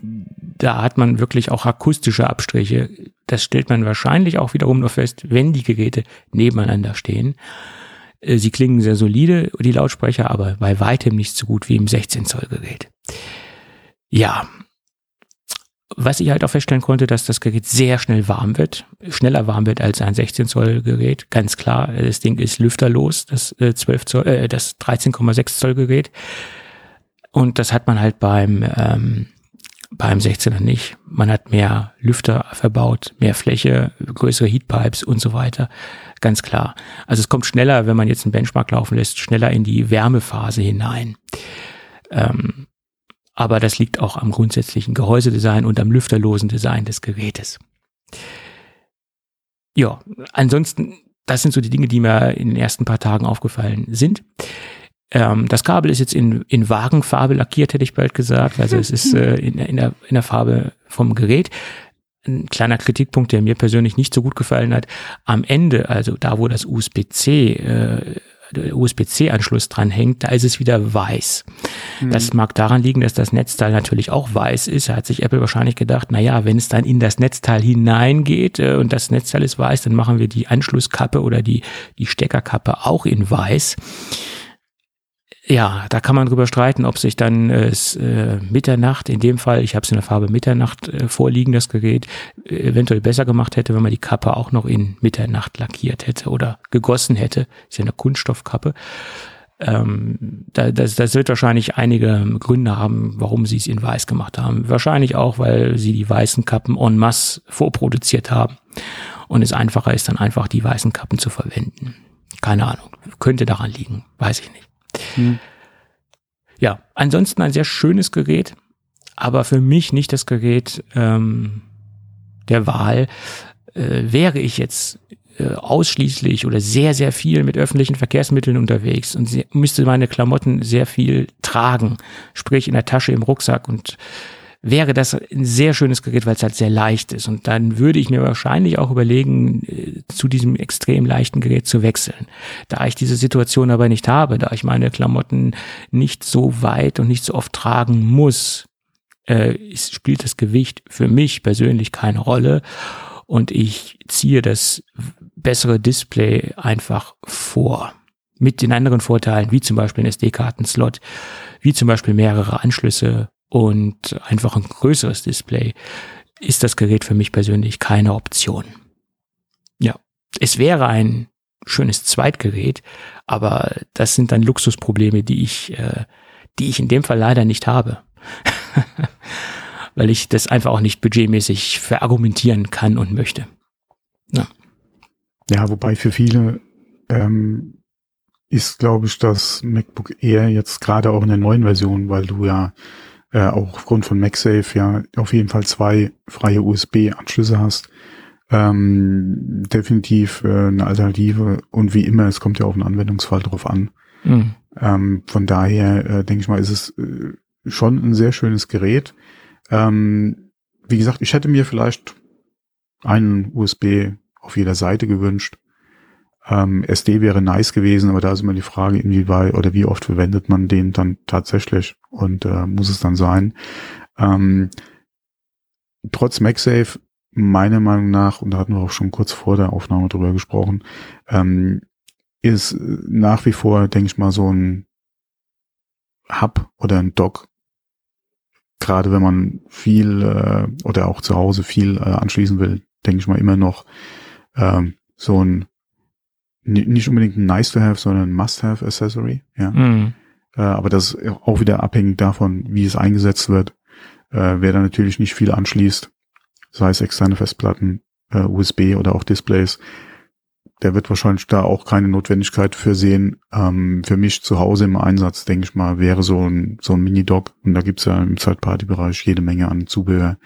da hat man wirklich auch akustische Abstriche. Das stellt man wahrscheinlich auch wiederum nur fest, wenn die Geräte nebeneinander stehen. Äh, sie klingen sehr solide, die Lautsprecher, aber bei weitem nicht so gut wie im 16 Zoll Gerät. Ja. Was ich halt auch feststellen konnte, dass das Gerät sehr schnell warm wird, schneller warm wird als ein 16 Zoll Gerät, ganz klar. Das Ding ist lüfterlos, das 12 äh, Zoll, äh, das 13,6 Zoll Gerät. Und das hat man halt beim ähm, beim 16er nicht. Man hat mehr Lüfter verbaut, mehr Fläche, größere Heatpipes und so weiter. Ganz klar. Also es kommt schneller, wenn man jetzt einen Benchmark laufen lässt, schneller in die Wärmephase hinein. Ähm, aber das liegt auch am grundsätzlichen Gehäusedesign und am lüfterlosen Design des Gerätes. Ja, ansonsten, das sind so die Dinge, die mir in den ersten paar Tagen aufgefallen sind. Ähm, das Kabel ist jetzt in, in Wagenfarbe lackiert, hätte ich bald gesagt. Also es ist äh, in, in, der, in der Farbe vom Gerät. Ein kleiner Kritikpunkt, der mir persönlich nicht so gut gefallen hat. Am Ende, also da, wo das USB-C äh, USB-C-Anschluss dran hängt, da ist es wieder weiß. Mhm. Das mag daran liegen, dass das Netzteil natürlich auch weiß ist. Da hat sich Apple wahrscheinlich gedacht, na ja, wenn es dann in das Netzteil hineingeht äh, und das Netzteil ist weiß, dann machen wir die Anschlusskappe oder die, die Steckerkappe auch in weiß ja, da kann man drüber streiten, ob sich dann äh, äh, Mitternacht, in dem Fall, ich habe es in der Farbe Mitternacht äh, vorliegen, das Gerät, äh, eventuell besser gemacht hätte, wenn man die Kappe auch noch in Mitternacht lackiert hätte oder gegossen hätte. Ist ja eine Kunststoffkappe. Ähm, da, das, das wird wahrscheinlich einige Gründe haben, warum sie es in weiß gemacht haben. Wahrscheinlich auch, weil sie die weißen Kappen en masse vorproduziert haben und es einfacher ist, dann einfach die weißen Kappen zu verwenden. Keine Ahnung. Könnte daran liegen. Weiß ich nicht. Hm. Ja, ansonsten ein sehr schönes Gerät, aber für mich nicht das Gerät ähm, der Wahl. Äh, wäre ich jetzt äh, ausschließlich oder sehr, sehr viel mit öffentlichen Verkehrsmitteln unterwegs und sehr, müsste meine Klamotten sehr viel tragen, sprich in der Tasche, im Rucksack und wäre das ein sehr schönes Gerät, weil es halt sehr leicht ist. Und dann würde ich mir wahrscheinlich auch überlegen, äh, zu diesem extrem leichten Gerät zu wechseln. Da ich diese Situation aber nicht habe, da ich meine Klamotten nicht so weit und nicht so oft tragen muss, äh, spielt das Gewicht für mich persönlich keine Rolle. Und ich ziehe das bessere Display einfach vor. Mit den anderen Vorteilen, wie zum Beispiel ein SD-Karten-Slot, wie zum Beispiel mehrere Anschlüsse und einfach ein größeres Display ist das Gerät für mich persönlich keine Option. Ja, es wäre ein schönes Zweitgerät, aber das sind dann Luxusprobleme, die ich, äh, die ich in dem Fall leider nicht habe. Weil ich das einfach auch nicht budgetmäßig verargumentieren kann und möchte. Ja, ja wobei für viele ähm, ist, glaube ich, das MacBook Air jetzt gerade auch in der neuen Version, weil du ja äh, auch aufgrund von MagSafe ja auf jeden Fall zwei freie USB-Anschlüsse hast. Ähm, definitiv äh, eine Alternative und wie immer, es kommt ja auf den Anwendungsfall drauf an. Mhm. Ähm, von daher äh, denke ich mal, ist es äh, schon ein sehr schönes Gerät. Ähm, wie gesagt, ich hätte mir vielleicht einen USB auf jeder Seite gewünscht. Ähm, SD wäre nice gewesen, aber da ist immer die Frage, inwieweit oder wie oft verwendet man den dann tatsächlich und äh, muss es dann sein. Ähm, trotz MagSafe, meiner Meinung nach, und da hatten wir auch schon kurz vor der Aufnahme drüber gesprochen, ähm, ist nach wie vor, denke ich mal, so ein Hub oder ein Dock, gerade wenn man viel äh, oder auch zu Hause viel äh, anschließen will, denke ich mal immer noch ähm, so ein nicht unbedingt ein nice to have, sondern ein must have Accessory, ja. Mhm. Äh, aber das ist auch wieder abhängig davon, wie es eingesetzt wird. Äh, wer da natürlich nicht viel anschließt, sei es externe Festplatten, äh, USB oder auch Displays, der wird wahrscheinlich da auch keine Notwendigkeit für sehen. Ähm, für mich zu Hause im Einsatz, denke ich mal, wäre so ein, so ein Mini-Dock. Und da gibt's ja im Third-Party-Bereich jede Menge an Zubehör.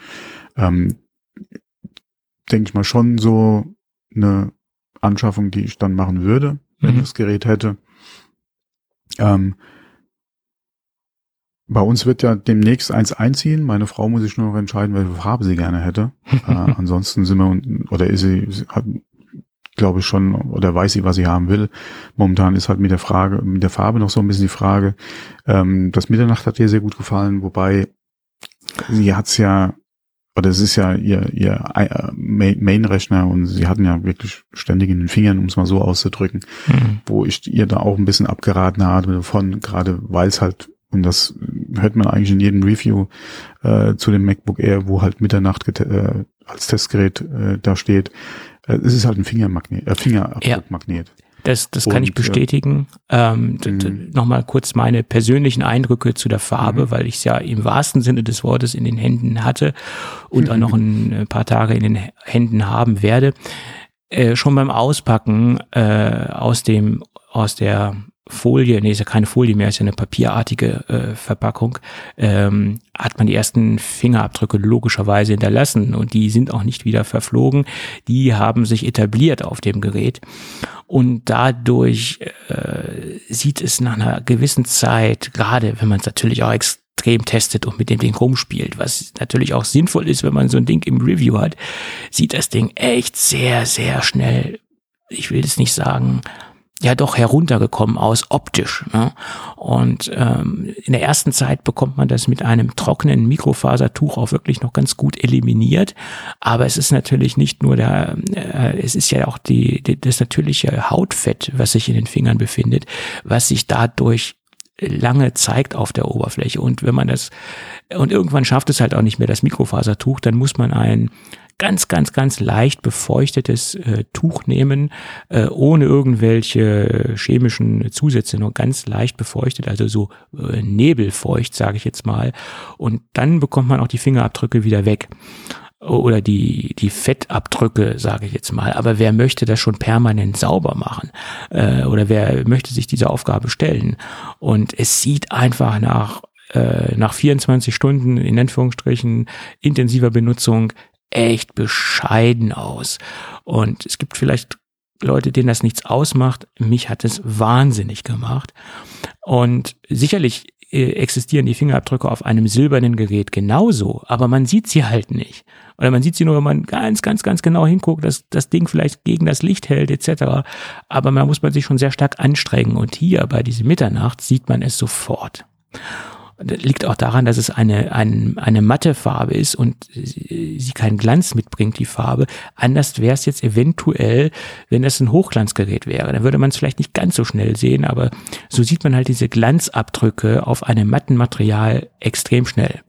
Ähm, denke ich mal schon so eine Anschaffung, die ich dann machen würde, wenn mhm. ich das Gerät hätte. Ähm, bei uns wird ja demnächst eins einziehen. Meine Frau muss sich nur noch entscheiden, welche Farbe sie gerne hätte. äh, ansonsten sind wir, oder ist sie, sie hat, glaube ich schon, oder weiß sie, was sie haben will. Momentan ist halt mit der Frage, mit der Farbe noch so ein bisschen die Frage. Ähm, das Mitternacht hat ihr sehr gut gefallen, wobei sie hat's ja oder es ist ja ihr, ihr äh, Main-Rechner und sie hatten ja wirklich ständig in den Fingern, um es mal so auszudrücken, mhm. wo ich ihr da auch ein bisschen abgeraten habe davon, gerade weil es halt, und das hört man eigentlich in jedem Review äh, zu dem MacBook Air, wo halt Mitternacht äh, als Testgerät äh, da steht, äh, es ist halt ein Fingermagnet, äh, Fingerabdruckmagnet. Ja. Das, das kann ich bestätigen. Ähm, mhm. Nochmal kurz meine persönlichen Eindrücke zu der Farbe, mhm. weil ich es ja im wahrsten Sinne des Wortes in den Händen hatte und auch noch ein äh, paar Tage in den Händen haben werde. Äh, schon beim Auspacken äh, aus dem aus der Folie, nee, ist ja keine Folie mehr, ist ja eine papierartige äh, Verpackung, ähm, hat man die ersten Fingerabdrücke logischerweise hinterlassen und die sind auch nicht wieder verflogen. Die haben sich etabliert auf dem Gerät und dadurch äh, sieht es nach einer gewissen Zeit, gerade wenn man es natürlich auch extrem testet und mit dem Ding rumspielt, was natürlich auch sinnvoll ist, wenn man so ein Ding im Review hat, sieht das Ding echt sehr, sehr schnell, ich will es nicht sagen, ja doch heruntergekommen aus optisch. Ne? Und ähm, in der ersten Zeit bekommt man das mit einem trockenen Mikrofasertuch auch wirklich noch ganz gut eliminiert. Aber es ist natürlich nicht nur der, äh, es ist ja auch die, die, das natürliche Hautfett, was sich in den Fingern befindet, was sich dadurch lange zeigt auf der Oberfläche. Und wenn man das, und irgendwann schafft es halt auch nicht mehr das Mikrofasertuch, dann muss man ein ganz, ganz, ganz leicht befeuchtetes äh, Tuch nehmen, äh, ohne irgendwelche chemischen Zusätze, nur ganz leicht befeuchtet, also so äh, nebelfeucht, sage ich jetzt mal. Und dann bekommt man auch die Fingerabdrücke wieder weg oder die, die Fettabdrücke, sage ich jetzt mal. Aber wer möchte das schon permanent sauber machen? Äh, oder wer möchte sich diese Aufgabe stellen? Und es sieht einfach nach, äh, nach 24 Stunden in Anführungsstrichen intensiver Benutzung echt bescheiden aus. Und es gibt vielleicht Leute, denen das nichts ausmacht. Mich hat es wahnsinnig gemacht. Und sicherlich äh, existieren die Fingerabdrücke auf einem silbernen Gerät genauso, aber man sieht sie halt nicht. Oder man sieht sie nur, wenn man ganz, ganz, ganz genau hinguckt, dass das Ding vielleicht gegen das Licht hält, etc. Aber man muss man sich schon sehr stark anstrengen. Und hier bei diesem Mitternacht sieht man es sofort. Das liegt auch daran, dass es eine, eine, eine matte Farbe ist und sie keinen Glanz mitbringt, die Farbe. Anders wäre es jetzt eventuell, wenn das ein Hochglanzgerät wäre. Dann würde man es vielleicht nicht ganz so schnell sehen, aber so sieht man halt diese Glanzabdrücke auf einem matten Material extrem schnell.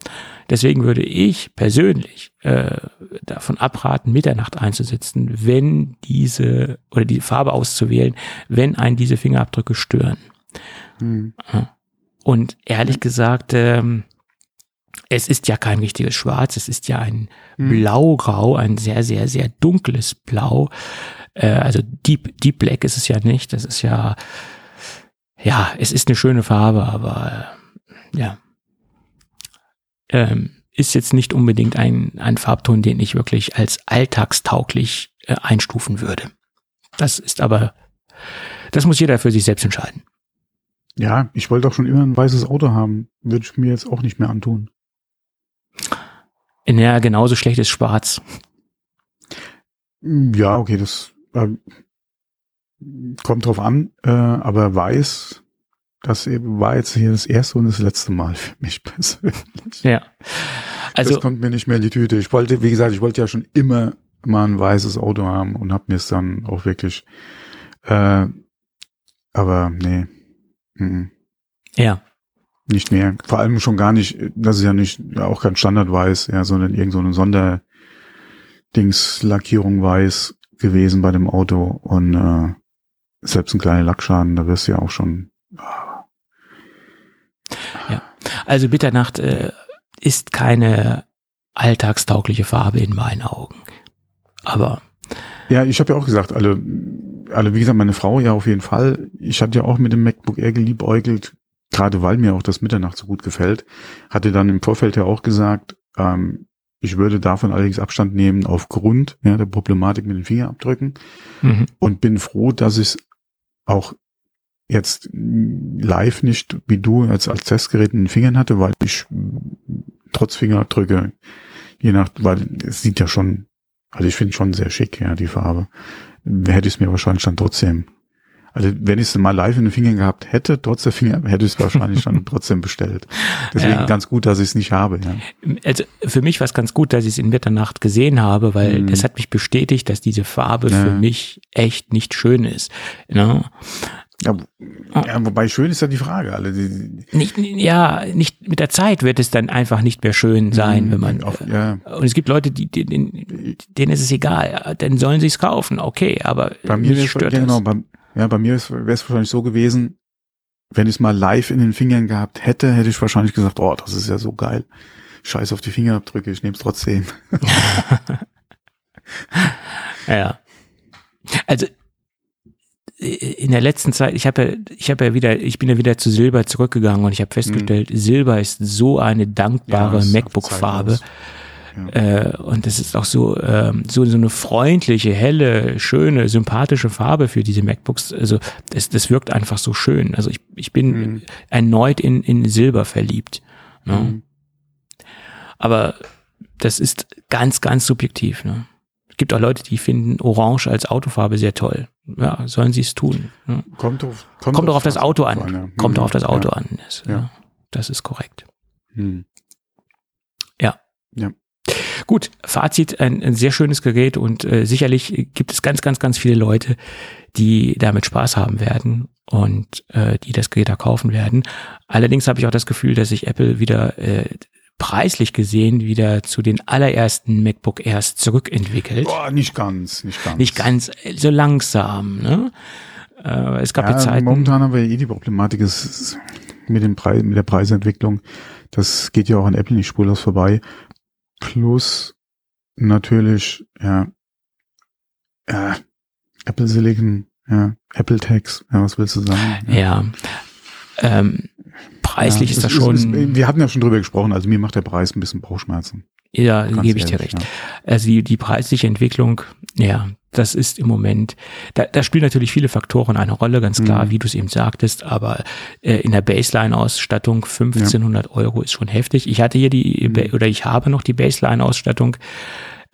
Deswegen würde ich persönlich äh, davon abraten, Mitternacht einzusetzen, wenn diese oder die Farbe auszuwählen, wenn einen diese Fingerabdrücke stören. Hm. Und ehrlich gesagt, ähm, es ist ja kein richtiges Schwarz, es ist ja ein hm. Blaugrau, ein sehr, sehr, sehr dunkles Blau. Äh, also Deep, Deep Black ist es ja nicht. Das ist ja, ja, es ist eine schöne Farbe, aber äh, ja. Ähm, ist jetzt nicht unbedingt ein, ein Farbton, den ich wirklich als alltagstauglich äh, einstufen würde. Das ist aber, das muss jeder für sich selbst entscheiden. Ja, ich wollte auch schon immer ein weißes Auto haben. Würde ich mir jetzt auch nicht mehr antun. Ja, genauso schlecht ist schwarz. Ja, okay, das äh, kommt drauf an, äh, aber weiß, das war jetzt hier das erste und das letzte Mal für mich persönlich. Ja. Also, das kommt mir nicht mehr in die Tüte. Ich wollte, wie gesagt, ich wollte ja schon immer mal ein weißes Auto haben und habe mir es dann auch wirklich, äh, aber nee, Mhm. Ja. Nicht mehr. Vor allem schon gar nicht, das ist ja nicht, ja, auch kein Standardweiß, ja, sondern irgend so eine Sonderdingslackierung weiß gewesen bei dem Auto und äh, selbst ein kleiner Lackschaden, da wirst du ja auch schon. Ah. Ja, also Bitternacht äh, ist keine alltagstaugliche Farbe in meinen Augen. Aber ja, ich habe ja auch gesagt, alle also wie gesagt, meine Frau ja auf jeden Fall. Ich hatte ja auch mit dem MacBook Air geliebäugelt, gerade weil mir auch das Mitternacht so gut gefällt. Hatte dann im Vorfeld ja auch gesagt, ähm, ich würde davon allerdings Abstand nehmen aufgrund ja, der Problematik mit den Fingerabdrücken mhm. und bin froh, dass ich es auch jetzt live nicht wie du als, als Testgerät in den Fingern hatte, weil ich trotz Fingerabdrücke, je nach, weil es sieht ja schon, also ich finde schon sehr schick, ja, die Farbe hätte ich es mir wahrscheinlich dann trotzdem. Also wenn ich es mal live in den Fingern gehabt hätte, trotz der Finger, hätte ich es wahrscheinlich dann trotzdem bestellt. Deswegen ja. ganz gut, dass ich es nicht habe. Ja. Also für mich war es ganz gut, dass ich es in Mitternacht gesehen habe, weil mhm. das hat mich bestätigt, dass diese Farbe ja. für mich echt nicht schön ist. Ne? Ja, ja, wobei schön ist ja die Frage. Alle, die, nicht, ja, nicht mit der Zeit wird es dann einfach nicht mehr schön sein, wenn man. Auf, ja. Und es gibt Leute, die, denen, denen ist es egal, dann sollen sie es kaufen, okay, aber bei mir, mir stört genau, bei, ja, bei mir wäre es wahrscheinlich so gewesen, wenn ich es mal live in den Fingern gehabt hätte, hätte ich wahrscheinlich gesagt, oh, das ist ja so geil. Scheiß auf die Fingerabdrücke, ich nehme es trotzdem. ja. Also in der letzten Zeit, ich habe ja, ich habe ja wieder, ich bin ja wieder zu Silber zurückgegangen und ich habe festgestellt, mhm. Silber ist so eine dankbare ja, MacBook-Farbe. Ja. Äh, und das ist auch so, ähm, so, so eine freundliche, helle, schöne, sympathische Farbe für diese MacBooks. Also das, das wirkt einfach so schön. Also ich, ich bin mhm. erneut in, in Silber verliebt. Ne? Mhm. Aber das ist ganz, ganz subjektiv. Ne? Es gibt auch Leute, die finden Orange als Autofarbe sehr toll. Ja, sollen sie es tun. Ne? Kommt, auf, kommt, kommt doch auf das Auto an. an ja. Kommt doch auf das Auto ja. an. Das, ja. das ist korrekt. Hm. Ja. Ja. Gut, Fazit, ein, ein, sehr schönes Gerät und äh, sicherlich gibt es ganz, ganz, ganz viele Leute, die damit Spaß haben werden und äh, die das Gerät da kaufen werden. Allerdings habe ich auch das Gefühl, dass sich Apple wieder äh, preislich gesehen wieder zu den allerersten MacBook Airs zurückentwickelt. Boah, nicht ganz, nicht ganz. Nicht ganz, so langsam, ne? Äh, es gab ja, Zeiten. Momentan haben wir eh die Problematik ist mit dem Preis, mit der Preisentwicklung. Das geht ja auch an Apple nicht spurlos vorbei. Plus natürlich, ja, ja, Apple Silicon, ja, Apple Tax, ja, was willst du sagen? Ja. ja. Ähm, preislich ja, ist das schon. Ist, wir hatten ja schon drüber gesprochen, also mir macht der Preis ein bisschen Bauchschmerzen. Ja, gebe ich dir recht. Ja. Also die, die preisliche Entwicklung, ja, das ist im Moment, da, da spielen natürlich viele Faktoren eine Rolle, ganz klar, mhm. wie du es eben sagtest, aber äh, in der Baseline-Ausstattung 1500 ja. Euro ist schon heftig. Ich hatte hier die, mhm. oder ich habe noch die Baseline-Ausstattung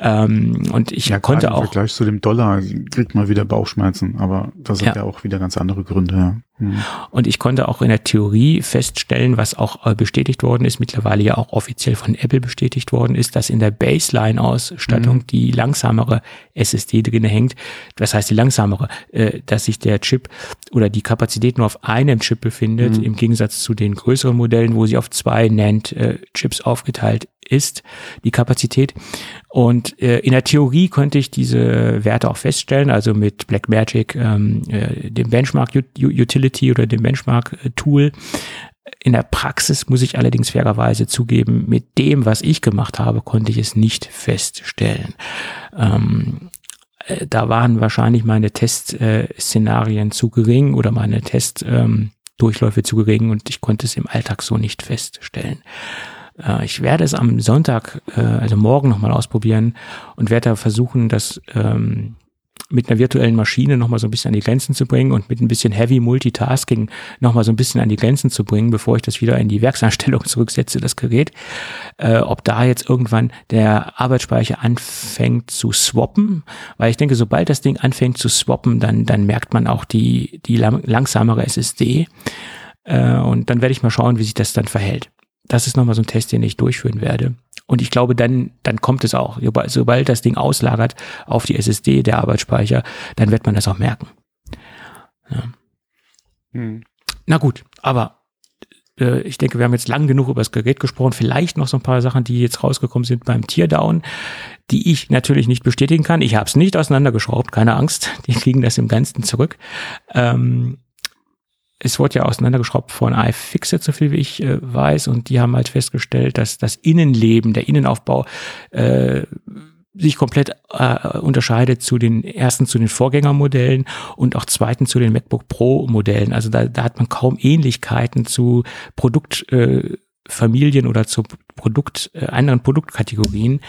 ähm, und ich ja, konnte auch. Im Vergleich zu dem Dollar kriegt man wieder Bauchschmerzen, aber das sind ja, ja auch wieder ganz andere Gründe. Ja. Hm. Und ich konnte auch in der Theorie feststellen, was auch äh, bestätigt worden ist, mittlerweile ja auch offiziell von Apple bestätigt worden ist, dass in der Baseline-Ausstattung mhm. die langsamere SSD drin hängt. Das heißt, die langsamere, äh, dass sich der Chip oder die Kapazität nur auf einem Chip befindet, mhm. im Gegensatz zu den größeren Modellen, wo sie auf zwei NAND-Chips äh, aufgeteilt ist, die Kapazität. Und äh, in der Theorie könnte ich diese Werte auch feststellen, also mit Blackmagic, ähm, äh, dem Benchmark Utility oder dem Benchmark Tool. In der Praxis muss ich allerdings fairerweise zugeben, mit dem, was ich gemacht habe, konnte ich es nicht feststellen. Ähm, äh, da waren wahrscheinlich meine Testszenarien zu gering oder meine Testdurchläufe ähm, zu gering und ich konnte es im Alltag so nicht feststellen. Äh, ich werde es am Sonntag, äh, also morgen nochmal ausprobieren und werde da versuchen, das ähm, mit einer virtuellen Maschine nochmal so ein bisschen an die Grenzen zu bringen und mit ein bisschen Heavy Multitasking nochmal so ein bisschen an die Grenzen zu bringen, bevor ich das wieder in die Werksanstellung zurücksetze, das Gerät. Äh, ob da jetzt irgendwann der Arbeitsspeicher anfängt zu swappen, weil ich denke, sobald das Ding anfängt zu swappen, dann, dann merkt man auch die, die langsamere SSD. Äh, und dann werde ich mal schauen, wie sich das dann verhält das ist nochmal so ein Test, den ich durchführen werde. Und ich glaube, dann, dann kommt es auch. Sobald das Ding auslagert auf die SSD, der Arbeitsspeicher, dann wird man das auch merken. Ja. Hm. Na gut, aber äh, ich denke, wir haben jetzt lang genug über das Gerät gesprochen. Vielleicht noch so ein paar Sachen, die jetzt rausgekommen sind beim Teardown, die ich natürlich nicht bestätigen kann. Ich habe es nicht auseinandergeschraubt, keine Angst. Die kriegen das im Ganzen zurück. Ähm, es wurde ja auseinandergeschraubt von iFixit, so viel wie ich äh, weiß, und die haben halt festgestellt, dass das Innenleben, der Innenaufbau äh, sich komplett äh, unterscheidet zu den ersten zu den Vorgängermodellen und auch zweiten zu den MacBook Pro Modellen. Also da, da hat man kaum Ähnlichkeiten zu Produkt äh, Familien oder zu Produkt, äh, anderen Produktkategorien.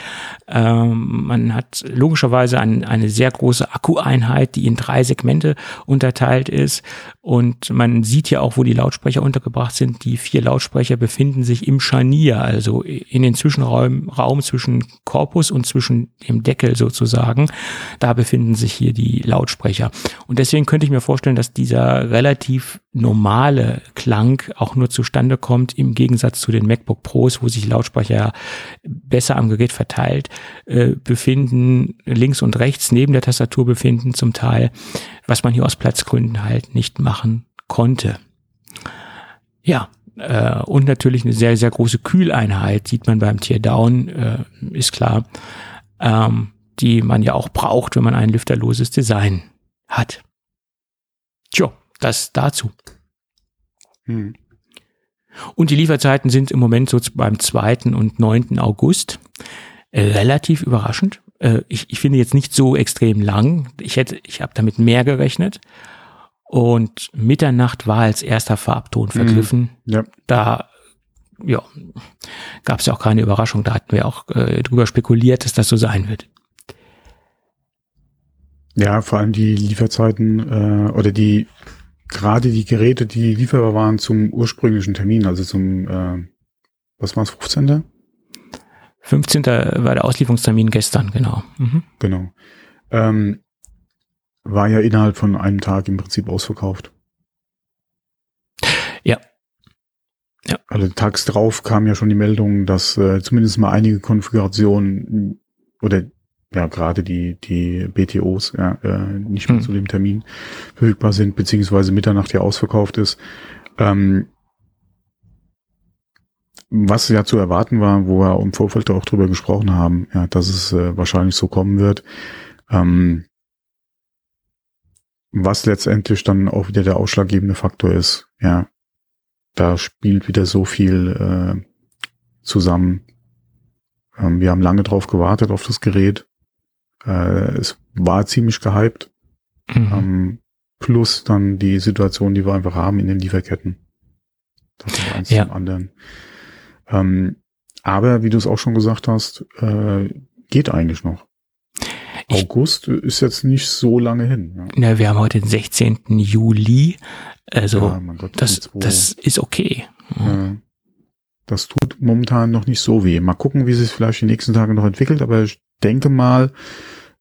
Ähm, man hat logischerweise ein, eine sehr große Akkueinheit, die in drei Segmente unterteilt ist. Und man sieht ja auch, wo die Lautsprecher untergebracht sind. Die vier Lautsprecher befinden sich im Scharnier, also in den Zwischenraum Raum zwischen Korpus und zwischen dem Deckel sozusagen. Da befinden sich hier die Lautsprecher. Und deswegen könnte ich mir vorstellen, dass dieser relativ normale Klang auch nur zustande kommt im Gegensatz zu den MacBook Pros, wo sich Lautsprecher besser am Gerät verteilt äh, befinden, links und rechts neben der Tastatur befinden zum Teil, was man hier aus Platzgründen halt nicht machen konnte. Ja, äh, und natürlich eine sehr, sehr große Kühleinheit sieht man beim Teardown, äh, ist klar, ähm, die man ja auch braucht, wenn man ein lüfterloses Design hat. Tja, das dazu. Hm. Und die Lieferzeiten sind im Moment so beim 2. und 9. August. Äh, relativ überraschend. Äh, ich, ich finde jetzt nicht so extrem lang. Ich hätte, ich habe damit mehr gerechnet. Und Mitternacht war als erster Farbton vergriffen. Mhm. Ja. Da ja, gab es ja auch keine Überraschung. Da hatten wir auch äh, drüber spekuliert, dass das so sein wird. Ja, vor allem die Lieferzeiten äh, oder die gerade die Geräte, die lieferbar waren zum ursprünglichen Termin, also zum äh, was war es, 15. 15. war der Auslieferungstermin gestern, genau. Mhm. Genau. Ähm, war ja innerhalb von einem Tag im Prinzip ausverkauft. Ja. Ja. Also tags drauf kam ja schon die Meldung, dass äh, zumindest mal einige Konfigurationen oder ja gerade die die BTOs ja, äh, nicht mehr hm. zu dem Termin verfügbar sind beziehungsweise Mitternacht ja ausverkauft ist. Ähm, was ja zu erwarten war, wo wir im Vorfeld auch drüber gesprochen haben, ja, dass es äh, wahrscheinlich so kommen wird. Ähm, was letztendlich dann auch wieder der ausschlaggebende Faktor ist, ja, da spielt wieder so viel äh, zusammen. Ähm, wir haben lange drauf gewartet auf das Gerät. Äh, es war ziemlich gehypt. Mhm. Ähm, plus dann die Situation, die wir einfach haben in den Lieferketten. Das ist eins ja. zum anderen. Ähm, aber wie du es auch schon gesagt hast, äh, geht eigentlich noch. Ich, August ist jetzt nicht so lange hin. Ja. Na, wir haben heute den 16. Juli. Also ja, Gott, das, das ist okay. Ja. Das tut momentan noch nicht so weh. Mal gucken, wie sich vielleicht die nächsten Tage noch entwickelt, aber ich denke mal,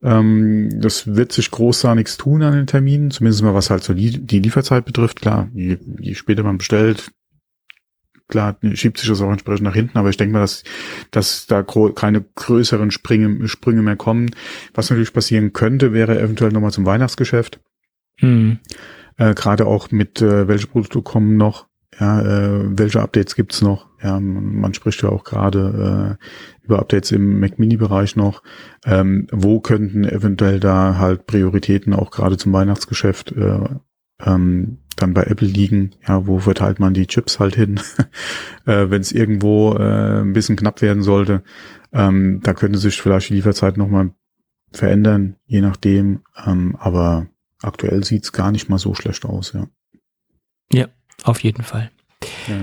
ähm, das wird sich groß da nichts tun an den Terminen, zumindest mal was halt so die, die Lieferzeit betrifft. Klar, je, je später man bestellt, klar schiebt sich das auch entsprechend nach hinten, aber ich denke mal, dass, dass da keine größeren Sprünge, Sprünge mehr kommen. Was natürlich passieren könnte, wäre eventuell nochmal zum Weihnachtsgeschäft. Mhm. Äh, Gerade auch mit, äh, welche Produkte kommen noch, ja, äh, welche Updates gibt's noch? Ja, man spricht ja auch gerade äh, über Updates im Mac Mini-Bereich noch. Ähm, wo könnten eventuell da halt Prioritäten auch gerade zum Weihnachtsgeschäft äh, ähm, dann bei Apple liegen, ja, wo verteilt man die Chips halt hin, äh, wenn es irgendwo äh, ein bisschen knapp werden sollte. Ähm, da könnte sich vielleicht die Lieferzeit nochmal verändern, je nachdem. Ähm, aber aktuell sieht's gar nicht mal so schlecht aus, ja. Ja, auf jeden Fall. Ja.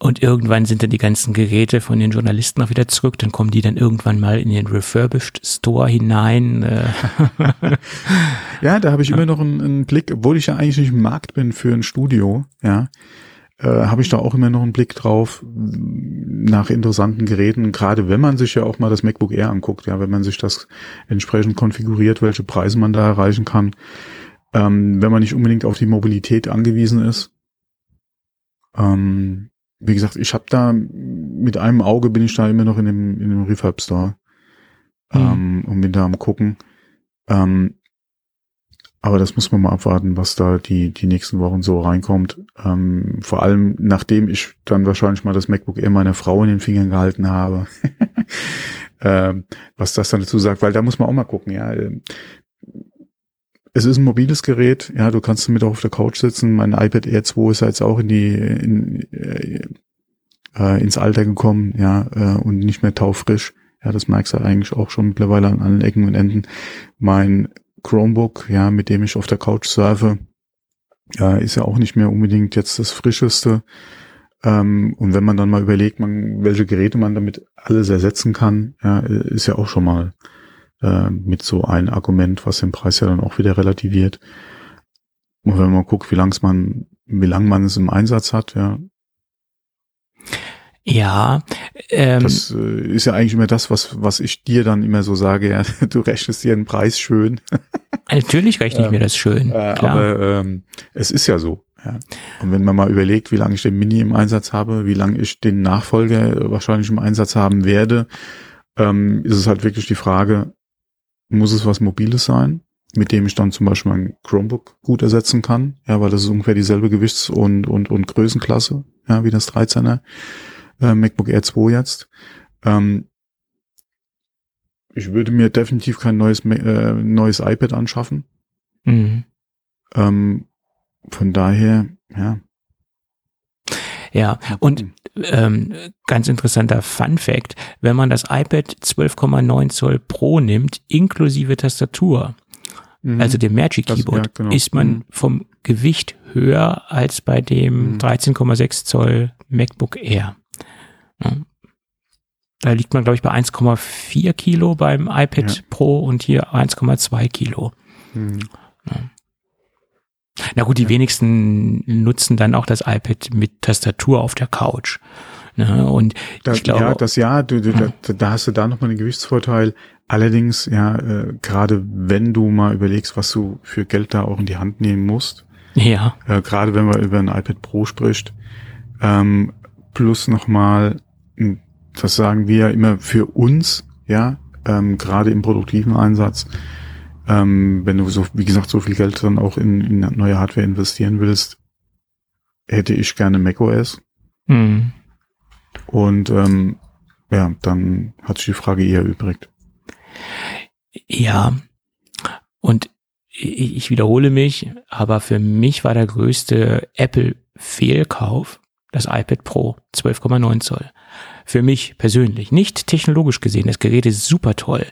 Und irgendwann sind dann die ganzen Geräte von den Journalisten auch wieder zurück. Dann kommen die dann irgendwann mal in den Refurbished Store hinein. Äh. ja, da habe ich immer noch einen, einen, Blick, obwohl ich ja eigentlich nicht im Markt bin für ein Studio, ja, äh, habe ich da auch immer noch einen Blick drauf nach interessanten Geräten. Gerade wenn man sich ja auch mal das MacBook Air anguckt, ja, wenn man sich das entsprechend konfiguriert, welche Preise man da erreichen kann. Ähm, wenn man nicht unbedingt auf die Mobilität angewiesen ist. Ähm, wie gesagt, ich habe da mit einem Auge bin ich da immer noch in dem, in dem Refurb Store mhm. ähm, und bin da am gucken. Ähm, aber das muss man mal abwarten, was da die, die nächsten Wochen so reinkommt. Ähm, vor allem, nachdem ich dann wahrscheinlich mal das MacBook Air meiner Frau in den Fingern gehalten habe. ähm, was das dann dazu sagt, weil da muss man auch mal gucken, ja. Es ist ein mobiles Gerät, ja, du kannst damit auch auf der Couch sitzen. Mein iPad Air 2 ist jetzt auch in die in, äh, äh, ins Alter gekommen, ja, äh, und nicht mehr taufrisch. Ja, das merkst du eigentlich auch schon mittlerweile an allen Ecken und Enden. Mein Chromebook, ja, mit dem ich auf der Couch surfe, äh, ist ja auch nicht mehr unbedingt jetzt das frischeste. Ähm, und wenn man dann mal überlegt, man, welche Geräte man damit alles ersetzen kann, ja, ist ja auch schon mal äh, mit so ein Argument, was den Preis ja dann auch wieder relativiert. Und wenn man guckt, wie lang man, wie lang man es im Einsatz hat, ja. Ja, ähm, das äh, ist ja eigentlich immer das, was was ich dir dann immer so sage. Ja, du rechnest dir einen Preis schön. Natürlich rechne ich ähm, mir das schön. Äh, klar. Aber ähm, es ist ja so. Ja. Und wenn man mal überlegt, wie lange ich den Mini im Einsatz habe, wie lange ich den Nachfolger wahrscheinlich im Einsatz haben werde, ähm, ist es halt wirklich die Frage, muss es was Mobiles sein, mit dem ich dann zum Beispiel mein Chromebook gut ersetzen kann, ja, weil das ist ungefähr dieselbe Gewichts- und, und, und Größenklasse, ja, wie das 13er äh, MacBook Air 2 jetzt. Ähm, ich würde mir definitiv kein neues, äh, neues iPad anschaffen. Mhm. Ähm, von daher, ja, ja, und ähm, ganz interessanter Fun Fact, wenn man das iPad 12,9 Zoll Pro nimmt, inklusive Tastatur, mhm. also dem Magic Keyboard, das, ja, genau. ist man mhm. vom Gewicht höher als bei dem 13,6 mhm. Zoll MacBook Air. Ja. Da liegt man, glaube ich, bei 1,4 Kilo beim iPad ja. Pro und hier 1,2 Kilo. Mhm. Ja. Na gut, die wenigsten nutzen dann auch das iPad mit Tastatur auf der Couch. Ne? Und da, ich glaube, ja, das ja, du, du, da, da hast du da nochmal einen Gewichtsvorteil. Allerdings, ja, äh, gerade wenn du mal überlegst, was du für Geld da auch in die Hand nehmen musst. Ja. Äh, gerade wenn man über ein iPad Pro spricht. Ähm, plus nochmal, das sagen wir ja immer für uns, ja, ähm, gerade im produktiven Einsatz, ähm, wenn du so, wie gesagt, so viel Geld dann auch in, in neue Hardware investieren willst, hätte ich gerne macOS. Mhm. Und ähm, ja, dann hat sich die Frage eher übrig. Ja, und ich wiederhole mich, aber für mich war der größte Apple-Fehlkauf das iPad Pro 12,9 Zoll. Für mich persönlich, nicht technologisch gesehen, das Gerät ist super toll,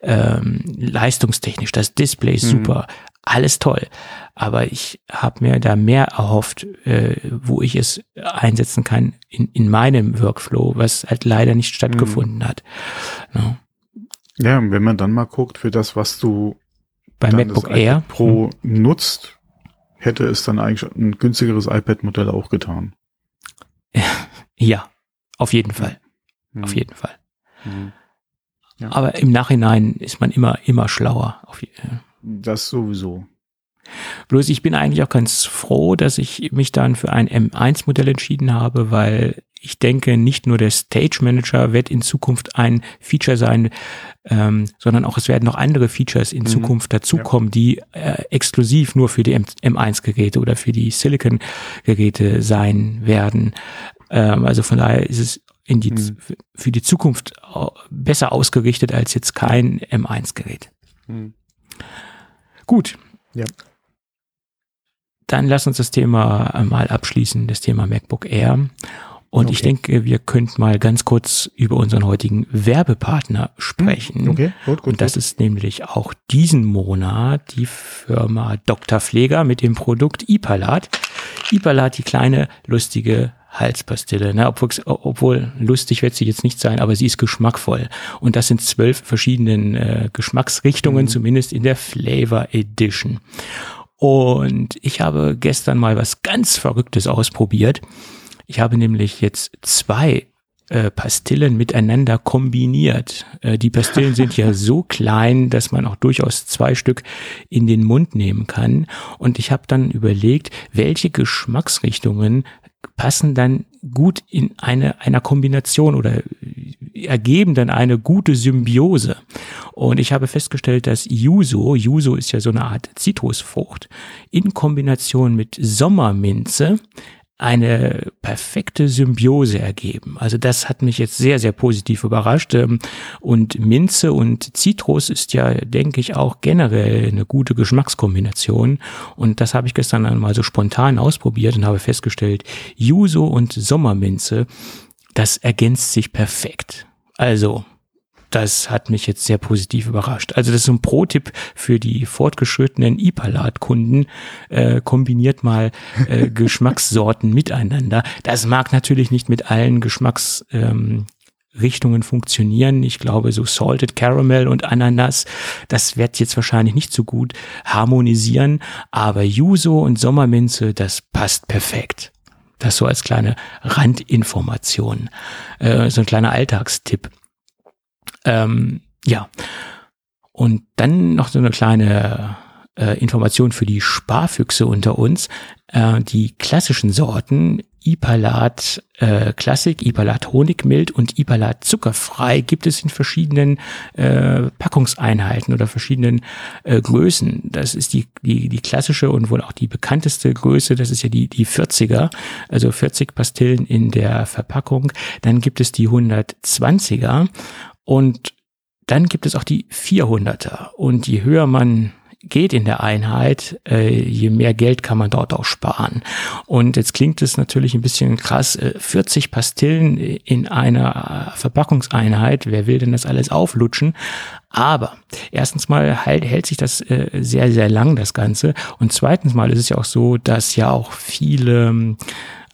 ähm, leistungstechnisch, das Display ist mhm. super, alles toll. Aber ich habe mir da mehr erhofft, äh, wo ich es einsetzen kann in, in meinem Workflow, was halt leider nicht stattgefunden mhm. hat. No. Ja, wenn man dann mal guckt, für das, was du bei MacBook Air Pro mhm. nutzt, hätte es dann eigentlich ein günstigeres iPad-Modell auch getan. Ja, auf jeden Fall. Mhm. Auf jeden Fall. Mhm. Ja. Aber im Nachhinein ist man immer, immer schlauer. Äh. Das sowieso. Bloß ich bin eigentlich auch ganz froh, dass ich mich dann für ein M1-Modell entschieden habe, weil ich denke, nicht nur der Stage Manager wird in Zukunft ein Feature sein, ähm, sondern auch es werden noch andere Features in mhm. Zukunft dazukommen, ja. die äh, exklusiv nur für die M1-Geräte oder für die Silicon-Geräte sein werden. Ähm, also von daher ist es in die, mhm. für die Zukunft besser ausgerichtet als jetzt kein M1-Gerät. Mhm. Gut. Ja. Dann lass uns das Thema mal abschließen, das Thema MacBook Air. Und okay. ich denke, wir könnten mal ganz kurz über unseren heutigen Werbepartner sprechen. Hm, okay, gut, gut. Und das gut. ist nämlich auch diesen Monat die Firma Dr. Pfleger mit dem Produkt Ipalat. Ipalat, die kleine, lustige Halspastille. Ne? Obwohl, obwohl lustig wird sie jetzt nicht sein, aber sie ist geschmackvoll. Und das sind zwölf verschiedenen äh, Geschmacksrichtungen, mhm. zumindest in der Flavor Edition. Und ich habe gestern mal was ganz Verrücktes ausprobiert. Ich habe nämlich jetzt zwei äh, Pastillen miteinander kombiniert. Äh, die Pastillen sind ja so klein, dass man auch durchaus zwei Stück in den Mund nehmen kann. Und ich habe dann überlegt, welche Geschmacksrichtungen passen dann gut in eine einer Kombination oder ergeben dann eine gute Symbiose. Und ich habe festgestellt, dass Yuzu, Yuzu ist ja so eine Art Zitrusfrucht, in Kombination mit Sommerminze eine perfekte Symbiose ergeben. Also das hat mich jetzt sehr, sehr positiv überrascht. Ähm, und Minze und Zitrus ist ja, denke ich, auch generell eine gute Geschmackskombination. Und das habe ich gestern einmal so spontan ausprobiert und habe festgestellt, Yuzu und Sommerminze, das ergänzt sich perfekt. Also das hat mich jetzt sehr positiv überrascht. Also das ist ein Pro-Tipp für die fortgeschrittenen Ipalat-Kunden. Äh, kombiniert mal äh, Geschmackssorten miteinander. Das mag natürlich nicht mit allen Geschmacks... Ähm, Richtungen funktionieren. Ich glaube, so Salted Caramel und Ananas, das wird jetzt wahrscheinlich nicht so gut harmonisieren, aber Yuzu und Sommerminze, das passt perfekt. Das so als kleine Randinformation, äh, so ein kleiner Alltagstipp. Ähm, ja. Und dann noch so eine kleine äh, Information für die Sparfüchse unter uns. Äh, die klassischen Sorten Ipalat äh, Klassik, Ipalat Honigmild und Ipalat zuckerfrei gibt es in verschiedenen äh, Packungseinheiten oder verschiedenen äh, Größen. Das ist die, die, die klassische und wohl auch die bekannteste Größe, das ist ja die, die 40er, also 40 Pastillen in der Verpackung. Dann gibt es die 120er und dann gibt es auch die 400er. Und je höher man geht in der Einheit, äh, je mehr Geld kann man dort auch sparen. Und jetzt klingt es natürlich ein bisschen krass, äh, 40 Pastillen in einer Verpackungseinheit, wer will denn das alles auflutschen? Aber erstens mal halt, hält sich das äh, sehr, sehr lang, das Ganze. Und zweitens mal ist es ja auch so, dass ja auch viele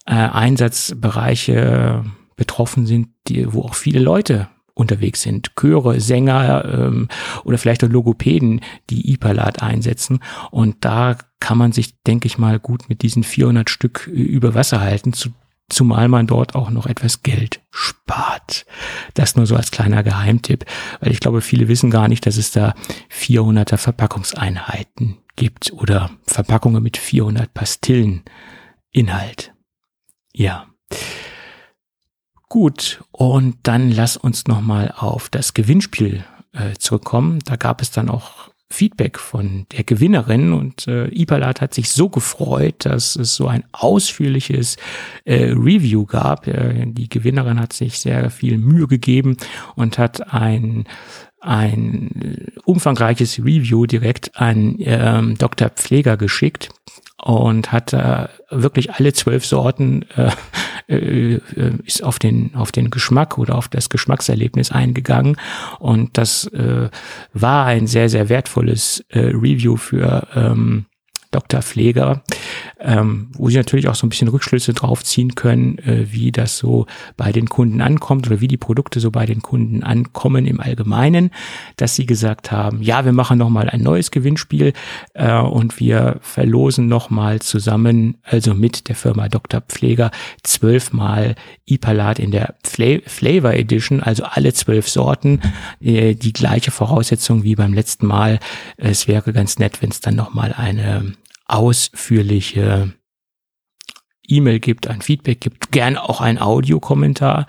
äh, Einsatzbereiche betroffen sind, die, wo auch viele Leute unterwegs sind. Chöre, Sänger ähm, oder vielleicht auch Logopäden, die IPALAT einsetzen. Und da kann man sich, denke ich mal, gut mit diesen 400 Stück über Wasser halten, zu, zumal man dort auch noch etwas Geld spart. Das nur so als kleiner Geheimtipp, weil ich glaube, viele wissen gar nicht, dass es da 400er Verpackungseinheiten gibt oder Verpackungen mit 400 Pastillen Inhalt. Ja. Gut, und dann lass uns nochmal auf das Gewinnspiel äh, zurückkommen. Da gab es dann auch Feedback von der Gewinnerin und äh, Ipalat hat sich so gefreut, dass es so ein ausführliches äh, Review gab. Äh, die Gewinnerin hat sich sehr viel Mühe gegeben und hat ein ein umfangreiches Review direkt an ähm, Dr. Pfleger geschickt und hat äh, wirklich alle zwölf Sorten äh, äh, ist auf den auf den Geschmack oder auf das Geschmackserlebnis eingegangen und das äh, war ein sehr sehr wertvolles äh, Review für ähm, Dr. Pfleger, ähm, wo sie natürlich auch so ein bisschen Rückschlüsse drauf ziehen können, äh, wie das so bei den Kunden ankommt oder wie die Produkte so bei den Kunden ankommen im Allgemeinen, dass sie gesagt haben, ja, wir machen nochmal ein neues Gewinnspiel äh, und wir verlosen nochmal zusammen, also mit der Firma Dr. Pfleger, zwölfmal Ipalat in der Fla Flavor Edition, also alle zwölf Sorten, äh, die gleiche Voraussetzung wie beim letzten Mal. Es wäre ganz nett, wenn es dann nochmal eine ausführliche E-Mail gibt, ein Feedback gibt, gern auch ein Audiokommentar,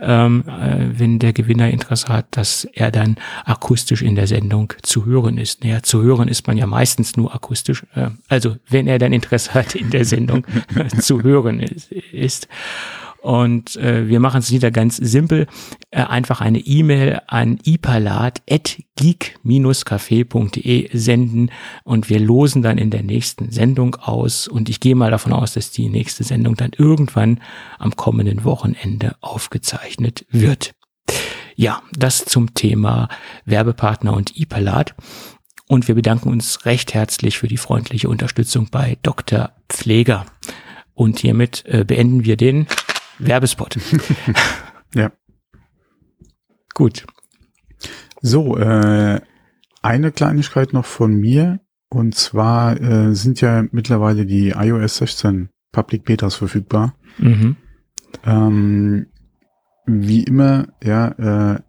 ähm, äh, wenn der Gewinner Interesse hat, dass er dann akustisch in der Sendung zu hören ist. Naja, zu hören ist man ja meistens nur akustisch. Äh, also wenn er dann Interesse hat, in der Sendung zu hören ist. ist. Und äh, wir machen es wieder ganz simpel. Äh, einfach eine E-Mail an ipalat.geek-café.de senden und wir losen dann in der nächsten Sendung aus. Und ich gehe mal davon aus, dass die nächste Sendung dann irgendwann am kommenden Wochenende aufgezeichnet wird. Ja, das zum Thema Werbepartner und iPalat. Und wir bedanken uns recht herzlich für die freundliche Unterstützung bei Dr. Pfleger. Und hiermit äh, beenden wir den Werbespot. ja. Gut. So, äh, eine Kleinigkeit noch von mir. Und zwar äh, sind ja mittlerweile die iOS 16 Public Betas verfügbar. Mhm. Ähm, wie immer, ja, äh,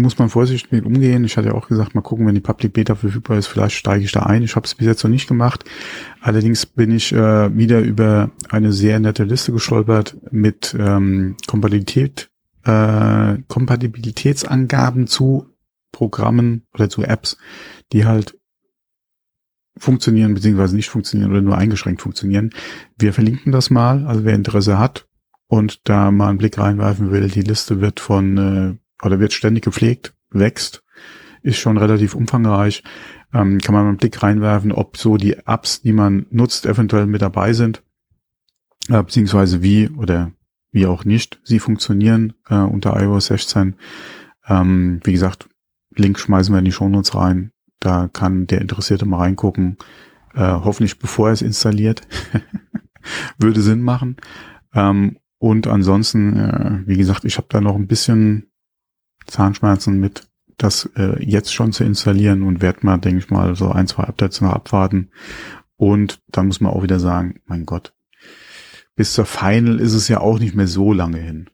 muss man vorsichtig mit umgehen. Ich hatte ja auch gesagt, mal gucken, wenn die Public Beta verfügbar ist, vielleicht steige ich da ein. Ich habe es bis jetzt noch nicht gemacht. Allerdings bin ich äh, wieder über eine sehr nette Liste gestolpert mit ähm, Kompatibilität, äh, Kompatibilitätsangaben zu Programmen oder zu Apps, die halt funktionieren beziehungsweise nicht funktionieren oder nur eingeschränkt funktionieren. Wir verlinken das mal, also wer Interesse hat und da mal einen Blick reinwerfen will, die Liste wird von äh, oder wird ständig gepflegt, wächst, ist schon relativ umfangreich. Ähm, kann man einen Blick reinwerfen, ob so die Apps, die man nutzt, eventuell mit dabei sind, äh, beziehungsweise wie oder wie auch nicht sie funktionieren äh, unter iOS 16. Ähm, wie gesagt, Link schmeißen wir in die Shownotes rein. Da kann der Interessierte mal reingucken. Äh, hoffentlich bevor er es installiert. Würde Sinn machen. Ähm, und ansonsten, äh, wie gesagt, ich habe da noch ein bisschen Zahnschmerzen mit, das äh, jetzt schon zu installieren und werde mal, denke ich mal, so ein, zwei Updates noch abwarten. Und dann muss man auch wieder sagen, mein Gott, bis zur Final ist es ja auch nicht mehr so lange hin.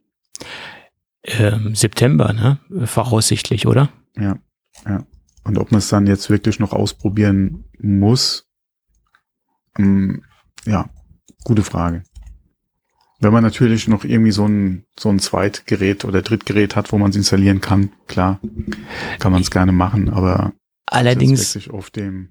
Ähm, September, ne? Voraussichtlich, oder? Ja, ja. Und ob man es dann jetzt wirklich noch ausprobieren muss, ähm, ja, gute Frage. Wenn man natürlich noch irgendwie so ein, so ein Zweitgerät oder Drittgerät hat, wo man es installieren kann, klar, kann man es gerne machen, aber allerdings auf dem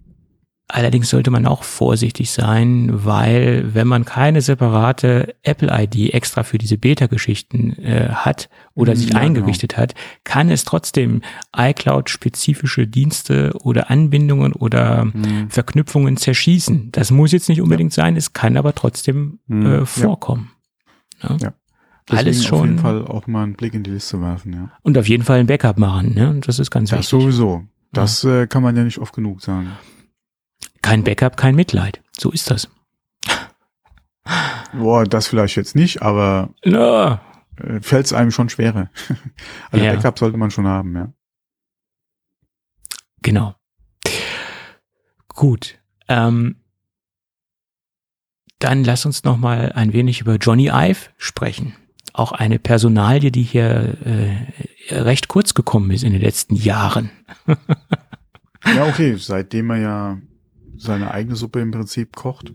Allerdings sollte man auch vorsichtig sein, weil wenn man keine separate Apple-ID extra für diese Beta-Geschichten äh, hat oder mhm, sich ja, genau. eingerichtet genau. hat, kann es trotzdem iCloud-spezifische Dienste oder Anbindungen oder mhm. Verknüpfungen zerschießen. Das muss jetzt nicht unbedingt ja. sein, es kann aber trotzdem mhm, äh, vorkommen. Ja. Ja. Alles schon. Auf jeden Fall auch mal einen Blick in die Liste werfen, ja. Und auf jeden Fall ein Backup machen, ne? Das ist ganz das wichtig. sowieso. Das äh, kann man ja nicht oft genug sagen. Kein Backup, kein Mitleid. So ist das. Boah, das vielleicht jetzt nicht, aber ja. äh, fällt es einem schon schwerer. also ja. Backup sollte man schon haben, ja. Genau. Gut. Ähm, dann lass uns noch mal ein wenig über Johnny Ive sprechen. Auch eine Personalie, die hier äh, recht kurz gekommen ist in den letzten Jahren. ja, okay, seitdem er ja seine eigene Suppe im Prinzip kocht.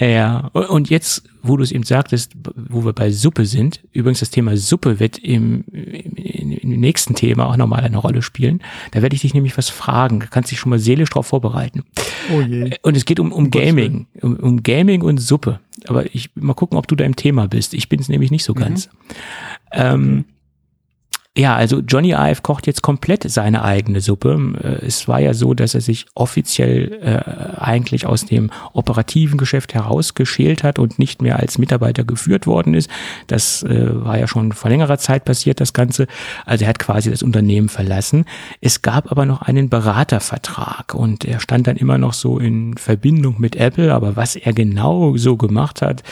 Ja, und jetzt, wo du es eben sagtest, wo wir bei Suppe sind, übrigens das Thema Suppe wird im, im, im nächsten Thema auch nochmal eine Rolle spielen. Da werde ich dich nämlich was fragen. Du kannst dich schon mal seelisch darauf vorbereiten. Oh je. Und es geht um, um Gaming, um, um Gaming und Suppe. Aber ich mal gucken, ob du da im Thema bist. Ich bin es nämlich nicht so mhm. ganz. Ähm, ja, also Johnny Ive kocht jetzt komplett seine eigene Suppe. Äh, es war ja so, dass er sich offiziell äh, eigentlich aus dem operativen Geschäft herausgeschält hat und nicht mehr als Mitarbeiter geführt worden ist. Das äh, war ja schon vor längerer Zeit passiert, das Ganze. Also er hat quasi das Unternehmen verlassen. Es gab aber noch einen Beratervertrag und er stand dann immer noch so in Verbindung mit Apple. Aber was er genau so gemacht hat,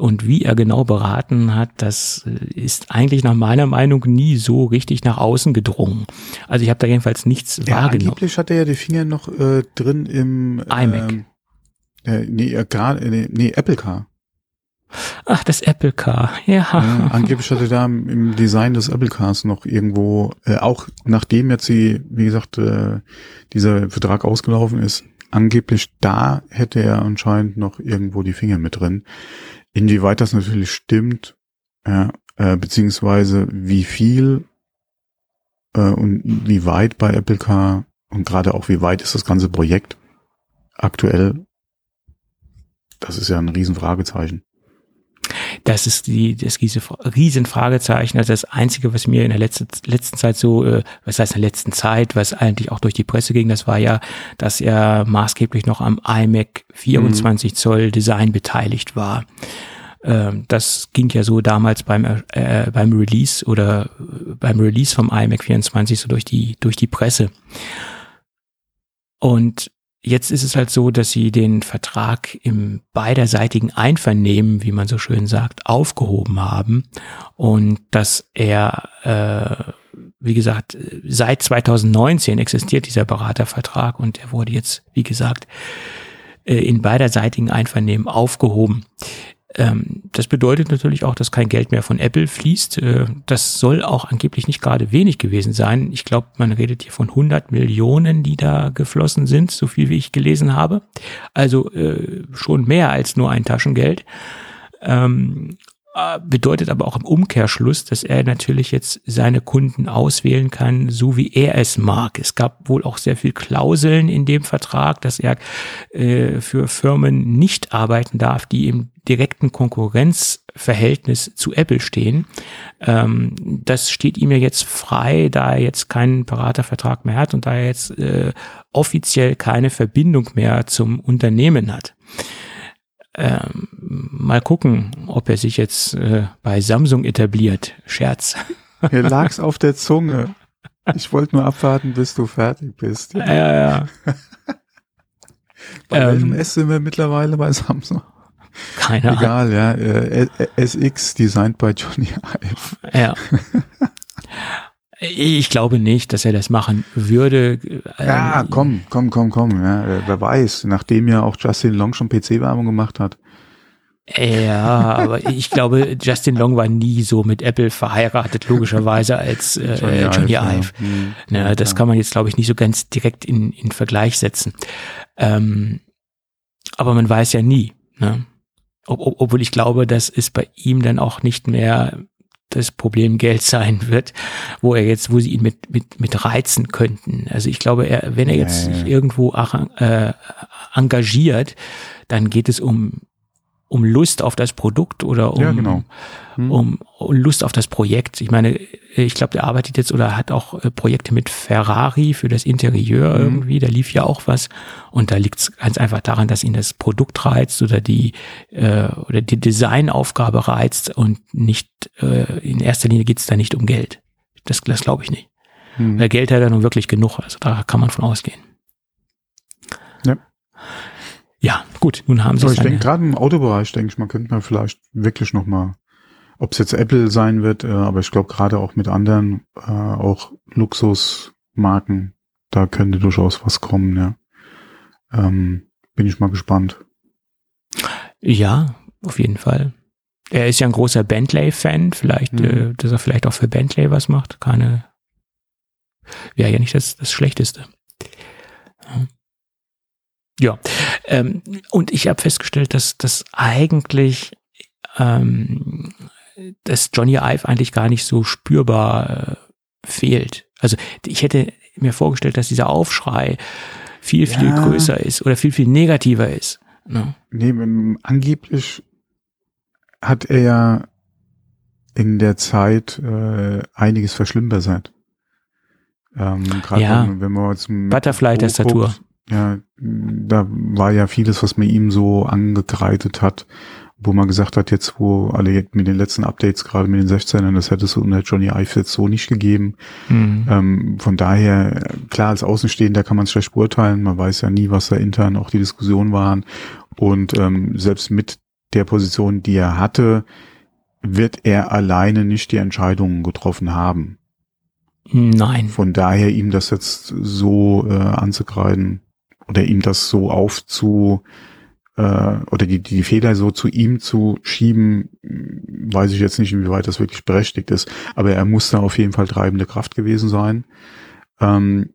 und wie er genau beraten hat, das äh, ist eigentlich nach meiner Meinung nie so richtig nach außen gedrungen. Also ich habe da jedenfalls nichts ja, wahrgenommen. Angeblich hat er ja die Finger noch äh, drin im iMac. Ähm, äh, nee, äh, gar, nee, nee, Apple Car. Ach, das Apple Car, ja. ja. Angeblich hatte da im Design des Apple Cars noch irgendwo, äh, auch nachdem jetzt sie, wie gesagt, äh, dieser Vertrag ausgelaufen ist, angeblich da hätte er anscheinend noch irgendwo die Finger mit drin. Inwieweit das natürlich stimmt, ja, äh, beziehungsweise wie viel äh, und wie weit bei Apple Car und gerade auch wie weit ist das ganze Projekt aktuell, das ist ja ein Riesenfragezeichen. Das ist die, das diese Riesenfragezeichen. Also das Einzige, was mir in der letzten, letzten Zeit so, äh, was heißt in der letzten Zeit, was eigentlich auch durch die Presse ging, das war ja, dass er maßgeblich noch am iMac 24 mhm. Zoll Design beteiligt war. Ähm, das ging ja so damals beim, äh, beim Release oder beim Release vom iMac 24 so durch die, durch die Presse. Und Jetzt ist es halt so, dass sie den Vertrag im beiderseitigen Einvernehmen, wie man so schön sagt, aufgehoben haben und dass er, äh, wie gesagt, seit 2019 existiert dieser Beratervertrag und er wurde jetzt, wie gesagt, äh, in beiderseitigen Einvernehmen aufgehoben. Ähm, das bedeutet natürlich auch, dass kein Geld mehr von Apple fließt. Äh, das soll auch angeblich nicht gerade wenig gewesen sein. Ich glaube, man redet hier von 100 Millionen, die da geflossen sind, so viel wie ich gelesen habe. Also äh, schon mehr als nur ein Taschengeld. Ähm, äh, bedeutet aber auch im Umkehrschluss, dass er natürlich jetzt seine Kunden auswählen kann, so wie er es mag. Es gab wohl auch sehr viel Klauseln in dem Vertrag, dass er äh, für Firmen nicht arbeiten darf, die im direkten Konkurrenzverhältnis zu Apple stehen. Ähm, das steht ihm ja jetzt frei, da er jetzt keinen Beratervertrag mehr hat und da er jetzt äh, offiziell keine Verbindung mehr zum Unternehmen hat. Ähm, mal gucken, ob er sich jetzt äh, bei Samsung etabliert. Scherz. Mir lag's auf der Zunge. Ich wollte nur abwarten, bis du fertig bist. Ja, ja. ja. bei ähm, welchem S sind wir mittlerweile bei Samsung? Keine Ahnung. Egal, ja. Äh, SX, designed by Johnny Ive. Ja. Ich glaube nicht, dass er das machen würde. Ja, ähm, komm, komm, komm, komm. Ja, äh, wer weiß, nachdem ja auch Justin Long schon PC-Werbung gemacht hat. Ja, aber ich glaube, Justin Long war nie so mit Apple verheiratet, logischerweise, als äh, Johnny, Johnny Ive. Ja. Hm, ja, das kann man jetzt, glaube ich, nicht so ganz direkt in, in Vergleich setzen. Ähm, aber man weiß ja nie. Ne? Ob, ob, obwohl ich glaube, dass es bei ihm dann auch nicht mehr das Problem Geld sein wird, wo er jetzt, wo sie ihn mit, mit, mit reizen könnten. Also ich glaube, er, wenn er jetzt ja. irgendwo äh, engagiert, dann geht es um um Lust auf das Produkt oder um, ja, genau. hm. um, um, Lust auf das Projekt. Ich meine, ich glaube, der arbeitet jetzt oder hat auch äh, Projekte mit Ferrari für das Interieur hm. irgendwie. Da lief ja auch was. Und da liegt es ganz einfach daran, dass ihn das Produkt reizt oder die äh, oder die Designaufgabe reizt und nicht äh, in erster Linie geht es da nicht um Geld. Das, das glaube ich nicht. Hm. Weil Geld hat er nun wirklich genug. Also da kann man von ausgehen. Ja. Ja, gut, nun haben sie Aber ich denke, gerade im Autobereich, denke ich, man könnte man vielleicht wirklich nochmal, ob es jetzt Apple sein wird, äh, aber ich glaube gerade auch mit anderen, äh, auch Luxusmarken, da könnte durchaus was kommen, ja. Ähm, bin ich mal gespannt. Ja, auf jeden Fall. Er ist ja ein großer Bentley-Fan, vielleicht, mhm. äh, dass er vielleicht auch für Bentley was macht. Keine, wäre ja nicht das, das Schlechteste. Ja. Ja, ähm, und ich habe festgestellt, dass das eigentlich, ähm, dass Johnny Ive eigentlich gar nicht so spürbar äh, fehlt. Also ich hätte mir vorgestellt, dass dieser Aufschrei viel, viel ja. größer ist oder viel, viel negativer ist. Ne? Nee, angeblich hat er ja in der Zeit äh, einiges verschlimmbessert. Ähm, ja. wenn, wenn man zum Butterfly-Tastatur. Ja, da war ja vieles, was mir ihm so angekreidet hat, wo man gesagt hat, jetzt wo alle mit den letzten Updates, gerade mit den 16ern, das hätte es unter Johnny Ive jetzt so nicht gegeben. Mhm. Ähm, von daher, klar, als Außenstehender kann man es schlecht beurteilen, man weiß ja nie, was da intern auch die Diskussionen waren. Und ähm, selbst mit der Position, die er hatte, wird er alleine nicht die Entscheidungen getroffen haben. Nein. Von daher ihm das jetzt so äh, anzukreiden, oder ihm das so aufzu äh, oder die, die Fehler so zu ihm zu schieben, weiß ich jetzt nicht, inwieweit das wirklich berechtigt ist. Aber er muss da auf jeden Fall treibende Kraft gewesen sein. Ähm,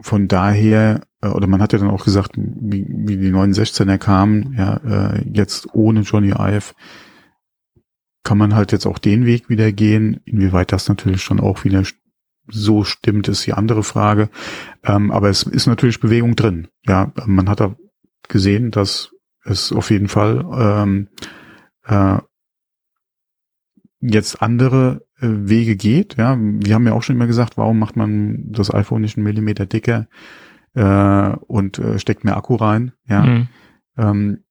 von daher, äh, oder man hat ja dann auch gesagt, wie, wie die 916er kamen, ja, äh, jetzt ohne Johnny Ive, kann man halt jetzt auch den Weg wieder gehen. Inwieweit das natürlich schon auch wieder so stimmt, ist die andere Frage. Ähm, aber es ist natürlich Bewegung drin. Ja, man hat da gesehen, dass es auf jeden Fall ähm, äh, jetzt andere äh, Wege geht. Ja, wir haben ja auch schon immer gesagt, warum macht man das iPhone nicht einen Millimeter dicker äh, und äh, steckt mehr Akku rein? Ja, mhm. ähm,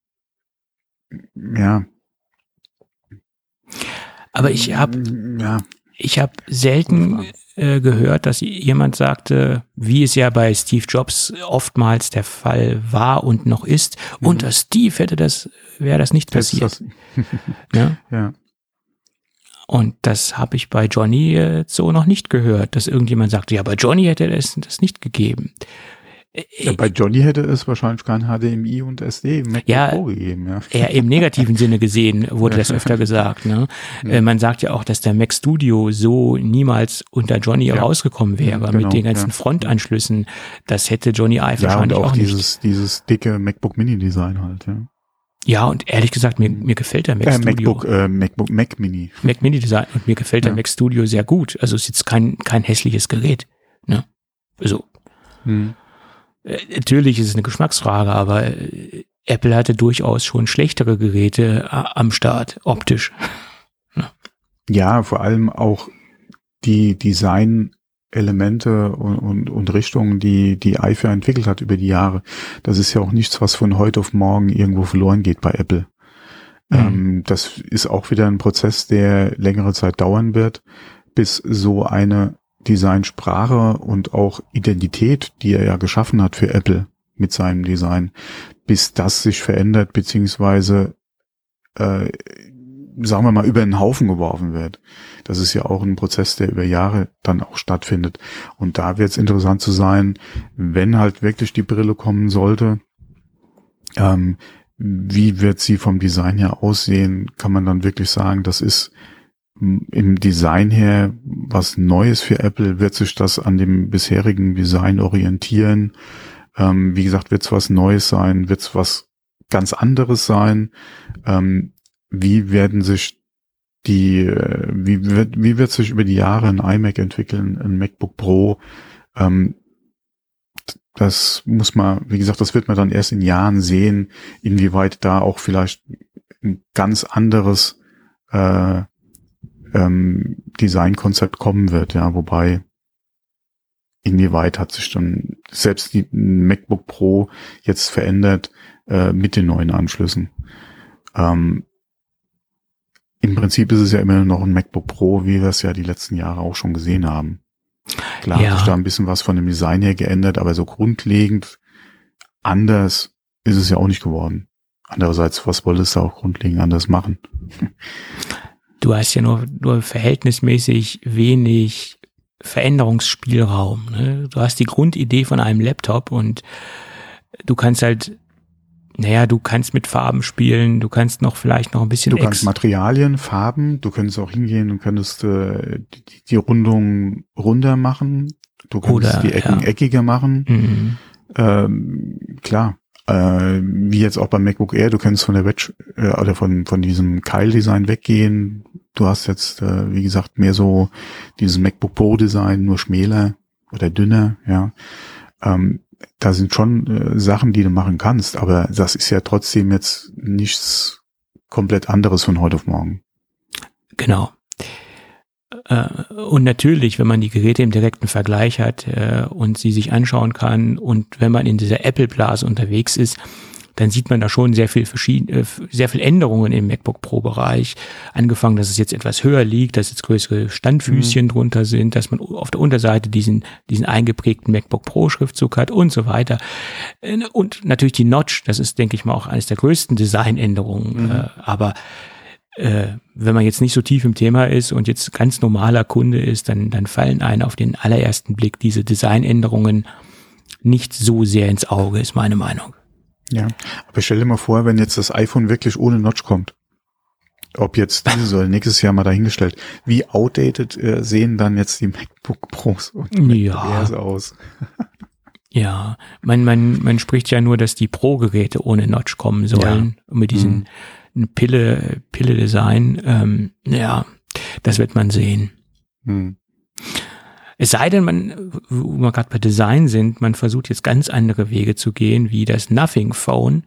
ja. Aber ich habe ja. ich habe selten äh, gehört, dass jemand sagte, wie es ja bei Steve Jobs oftmals der Fall war und noch ist, mhm. unter Steve hätte das, wäre das nicht passiert. Das ja? ja. Und das habe ich bei Johnny äh, so noch nicht gehört, dass irgendjemand sagte, ja, bei Johnny hätte es das nicht gegeben. Ja, bei Johnny hätte es wahrscheinlich kein HDMI und SD MacBook ja, Pro gegeben. Ja. Eher im negativen Sinne gesehen wurde das öfter gesagt. Ne? Ja. Man sagt ja auch, dass der Mac Studio so niemals unter Johnny ja. rausgekommen wäre genau, mit den ganzen Frontanschlüssen. Das hätte Johnny Ive wahrscheinlich und auch, auch dieses, nicht. dieses dicke MacBook Mini Design halt. Ja. Ja, und ehrlich gesagt, mir, mir gefällt der Mac äh, Studio. MacBook, äh, MacBook, Mac Mini. Mac Mini Design. Und mir gefällt der Mac Studio sehr gut. Also es ist jetzt kein, kein hässliches Gerät. Ne? Also. Hm. Äh, natürlich ist es eine Geschmacksfrage, aber äh, Apple hatte durchaus schon schlechtere Geräte äh, am Start, optisch. ja. ja, vor allem auch die Design-Elemente und, und, und Richtungen, die die iPhone entwickelt hat über die Jahre. Das ist ja auch nichts, was von heute auf morgen irgendwo verloren geht bei Apple. Mhm. Ähm, das ist auch wieder ein Prozess, der längere Zeit dauern wird, bis so eine Designsprache und auch Identität, die er ja geschaffen hat für Apple mit seinem Design, bis das sich verändert, beziehungsweise, äh, sagen wir mal, über den Haufen geworfen wird. Das ist ja auch ein Prozess, der über Jahre dann auch stattfindet. Und da wird es interessant zu sein, wenn halt wirklich die Brille kommen sollte, ähm, wie wird sie vom Design her aussehen? Kann man dann wirklich sagen, das ist im Design her was Neues für Apple? Wird sich das an dem bisherigen Design orientieren? Ähm, wie gesagt, wird es was Neues sein? Wird es was ganz anderes sein? Ähm, wie werden sich die, äh, wie wird, wie wird sich über die Jahre ein iMac entwickeln, ein MacBook Pro? Ähm, das muss man, wie gesagt, das wird man dann erst in Jahren sehen, inwieweit da auch vielleicht ein ganz anderes äh, ähm, Designkonzept kommen wird, ja, wobei inwieweit hat sich dann selbst die MacBook Pro jetzt verändert äh, mit den neuen Anschlüssen. Ähm, Im Prinzip ist es ja immer noch ein MacBook Pro, wie wir es ja die letzten Jahre auch schon gesehen haben. Klar ja. hat sich da ein bisschen was von dem Design her geändert, aber so grundlegend anders ist es ja auch nicht geworden. Andererseits, was wolltest du auch grundlegend anders machen? Du hast ja nur, nur verhältnismäßig wenig Veränderungsspielraum. Ne? Du hast die Grundidee von einem Laptop und du kannst halt, naja, du kannst mit Farben spielen, du kannst noch vielleicht noch ein bisschen. Du kannst Materialien, Farben, du könntest auch hingehen und könntest äh, die, die Rundung runder machen, du kannst Oder, die Ecken ja. eckiger machen. Mhm. Ähm, klar, äh, wie jetzt auch beim MacBook Air, du kannst von der Wedge äh, oder von, von diesem Keil-Design weggehen. Du hast jetzt, äh, wie gesagt, mehr so dieses MacBook Pro-Design, nur schmäler oder dünner, ja. Ähm, da sind schon äh, Sachen, die du machen kannst, aber das ist ja trotzdem jetzt nichts komplett anderes von heute auf morgen. Genau. Äh, und natürlich, wenn man die Geräte im direkten Vergleich hat äh, und sie sich anschauen kann und wenn man in dieser Apple-Blase unterwegs ist, dann sieht man da schon sehr viel verschiedene, äh, sehr viel Änderungen im MacBook Pro Bereich. Angefangen, dass es jetzt etwas höher liegt, dass jetzt größere Standfüßchen mhm. drunter sind, dass man auf der Unterseite diesen, diesen eingeprägten MacBook Pro Schriftzug hat und so weiter. Und natürlich die Notch, das ist, denke ich mal, auch eines der größten Designänderungen. Mhm. Aber äh, wenn man jetzt nicht so tief im Thema ist und jetzt ganz normaler Kunde ist, dann, dann fallen einem auf den allerersten Blick diese Designänderungen nicht so sehr ins Auge, ist meine Meinung. Ja, aber stell dir mal vor, wenn jetzt das iPhone wirklich ohne Notch kommt. Ob jetzt dieses oder nächstes Jahr mal dahingestellt. Wie outdated äh, sehen dann jetzt die MacBook Pros und ja. aus? ja, man, man, man spricht ja nur, dass die Pro-Geräte ohne Notch kommen sollen. Ja. Mit diesen hm ein Pille, Pille-Design. Ähm, ja, das wird man sehen. Hm. Es sei denn, man, wo wir gerade bei Design sind, man versucht jetzt ganz andere Wege zu gehen, wie das Nothing Phone.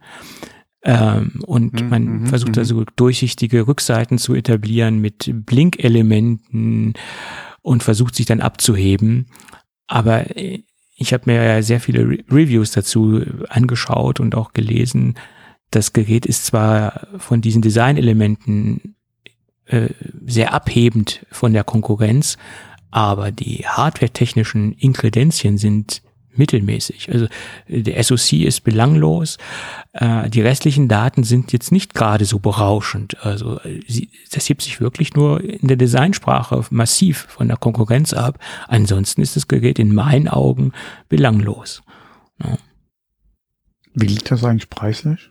Ähm, und mhm, man versucht da mhm. so durchsichtige Rückseiten zu etablieren mit Blink-Elementen und versucht sich dann abzuheben. Aber äh, ich habe mir ja sehr viele Re Reviews dazu angeschaut und auch gelesen das Gerät ist zwar von diesen Designelementen äh, sehr abhebend von der Konkurrenz, aber die hardware-technischen Inkredenzien sind mittelmäßig. Also der SoC ist belanglos, äh, die restlichen Daten sind jetzt nicht gerade so berauschend. Also sie, das hebt sich wirklich nur in der Designsprache massiv von der Konkurrenz ab. Ansonsten ist das Gerät in meinen Augen belanglos. Ja. Wie liegt das eigentlich preislich?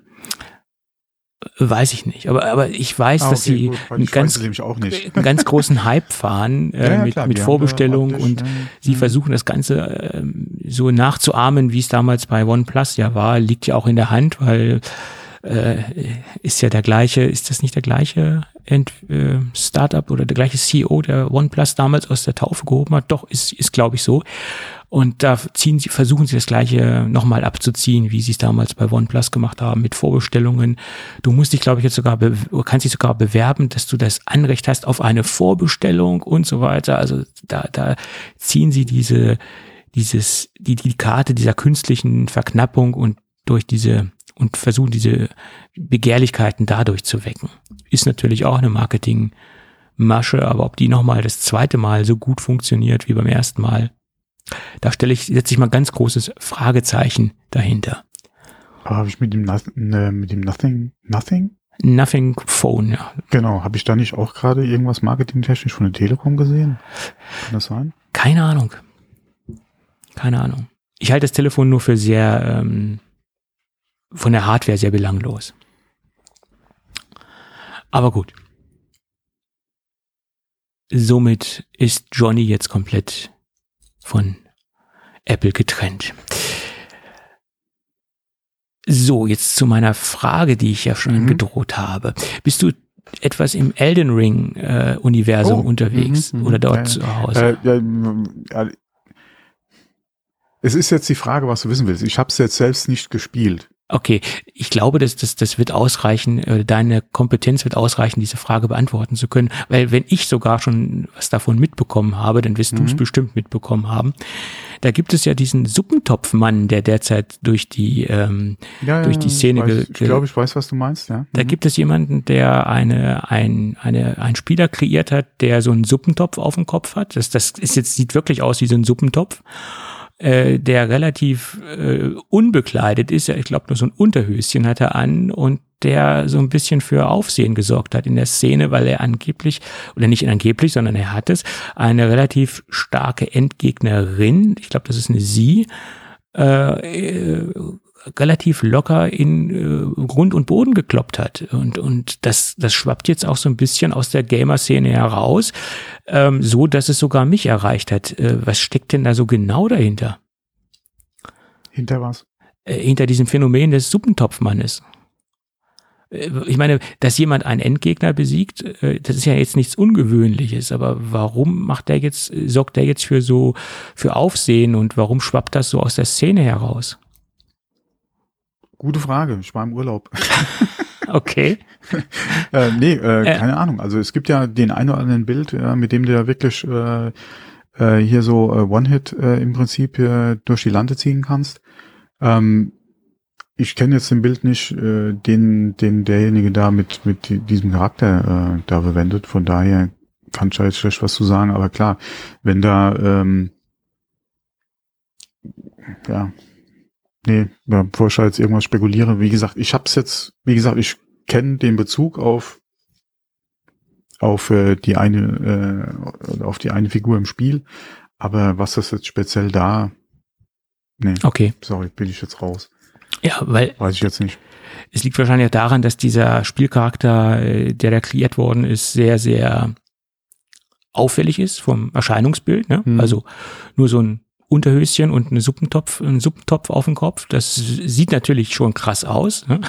Weiß ich nicht, aber, aber ich weiß, ah, okay, dass sie gut, einen, ganz, einen ganz großen Hype fahren äh, ja, mit, klar, mit Vorbestellung und ja. sie mhm. versuchen das Ganze äh, so nachzuahmen, wie es damals bei OnePlus ja war, liegt ja auch in der Hand, weil äh, ist ja der gleiche, ist das nicht der gleiche Ent, äh, Startup oder der gleiche CEO, der OnePlus damals aus der Taufe gehoben hat? Doch, ist, ist glaube ich so. Und da ziehen sie, versuchen sie das gleiche nochmal abzuziehen, wie sie es damals bei OnePlus gemacht haben, mit Vorbestellungen. Du musst dich, glaube ich, jetzt sogar, kannst dich sogar bewerben, dass du das Anrecht hast auf eine Vorbestellung und so weiter. Also da, da ziehen sie diese, dieses, die, die Karte dieser künstlichen Verknappung und durch diese und versuchen diese Begehrlichkeiten dadurch zu wecken. Ist natürlich auch eine Marketingmasche, aber ob die nochmal das zweite Mal so gut funktioniert wie beim ersten Mal, da stelle ich, setze ich mal ganz großes Fragezeichen dahinter. Aber habe ich mit dem, ne, mit dem Nothing, Nothing? Nothing Phone, ja. Genau, habe ich da nicht auch gerade irgendwas marketingtechnisch von der Telekom gesehen? Kann das sein? Keine Ahnung. Keine Ahnung. Ich halte das Telefon nur für sehr ähm, von der Hardware sehr belanglos. Aber gut. Somit ist Johnny jetzt komplett von Apple getrennt. So, jetzt zu meiner Frage, die ich ja schon mhm. gedroht habe. Bist du etwas im Elden Ring äh, Universum oh, unterwegs mhm, oder dort äh, zu Hause? Äh, Es ist jetzt die Frage, was du wissen willst. Ich habe es jetzt selbst nicht gespielt. Okay, ich glaube, dass das, das wird ausreichen, äh, deine Kompetenz wird ausreichen, diese Frage beantworten zu können, weil wenn ich sogar schon was davon mitbekommen habe, dann wirst mhm. du es bestimmt mitbekommen haben. Da gibt es ja diesen Suppentopfmann, der derzeit durch die ähm, ja, durch die Szene. Weiß, ich glaube, ich weiß, was du meinst. Ja. Da mhm. gibt es jemanden, der eine ein eine ein Spieler kreiert hat, der so einen Suppentopf auf dem Kopf hat. Das das ist jetzt sieht wirklich aus wie so ein Suppentopf äh, der relativ äh, unbekleidet ist. Ich glaube, nur so ein Unterhöschen hat er an und der so ein bisschen für Aufsehen gesorgt hat in der Szene, weil er angeblich, oder nicht angeblich, sondern er hat es, eine relativ starke Endgegnerin, ich glaube, das ist eine Sie, äh, äh relativ locker in äh, Grund und Boden gekloppt hat. Und, und das, das schwappt jetzt auch so ein bisschen aus der Gamer-Szene heraus, ähm, so dass es sogar mich erreicht hat. Äh, was steckt denn da so genau dahinter? Hinter was? Äh, hinter diesem Phänomen des Suppentopfmannes. Äh, ich meine, dass jemand einen Endgegner besiegt, äh, das ist ja jetzt nichts Ungewöhnliches, aber warum macht der jetzt, sorgt der jetzt für so, für Aufsehen und warum schwappt das so aus der Szene heraus? Gute Frage. Ich war im Urlaub. okay. äh, nee, äh, äh, keine Ahnung. Also es gibt ja den einen oder anderen Bild, äh, mit dem du ja wirklich äh, äh, hier so äh, One-Hit äh, im Prinzip äh, durch die Lande ziehen kannst. Ähm, ich kenne jetzt den Bild nicht, äh, den, den derjenige da mit, mit diesem Charakter äh, da verwendet. Von daher kann ich da jetzt schlecht was zu sagen. Aber klar, wenn da ähm, ja, Nee, ja, bevor ich jetzt irgendwas spekuliere, wie gesagt, ich hab's jetzt, wie gesagt, ich kenne den Bezug auf auf äh, die eine äh, auf die eine Figur im Spiel, aber was das jetzt speziell da Nee. Okay. Sorry, bin ich jetzt raus. Ja, weil weiß ich jetzt nicht. Es liegt wahrscheinlich daran, dass dieser Spielcharakter, äh, der da kreiert worden ist, sehr sehr auffällig ist vom Erscheinungsbild, ne? Hm. Also nur so ein Unterhöschen und eine Suppentopf, ein Suppentopf auf dem Kopf. Das sieht natürlich schon krass aus. Ne?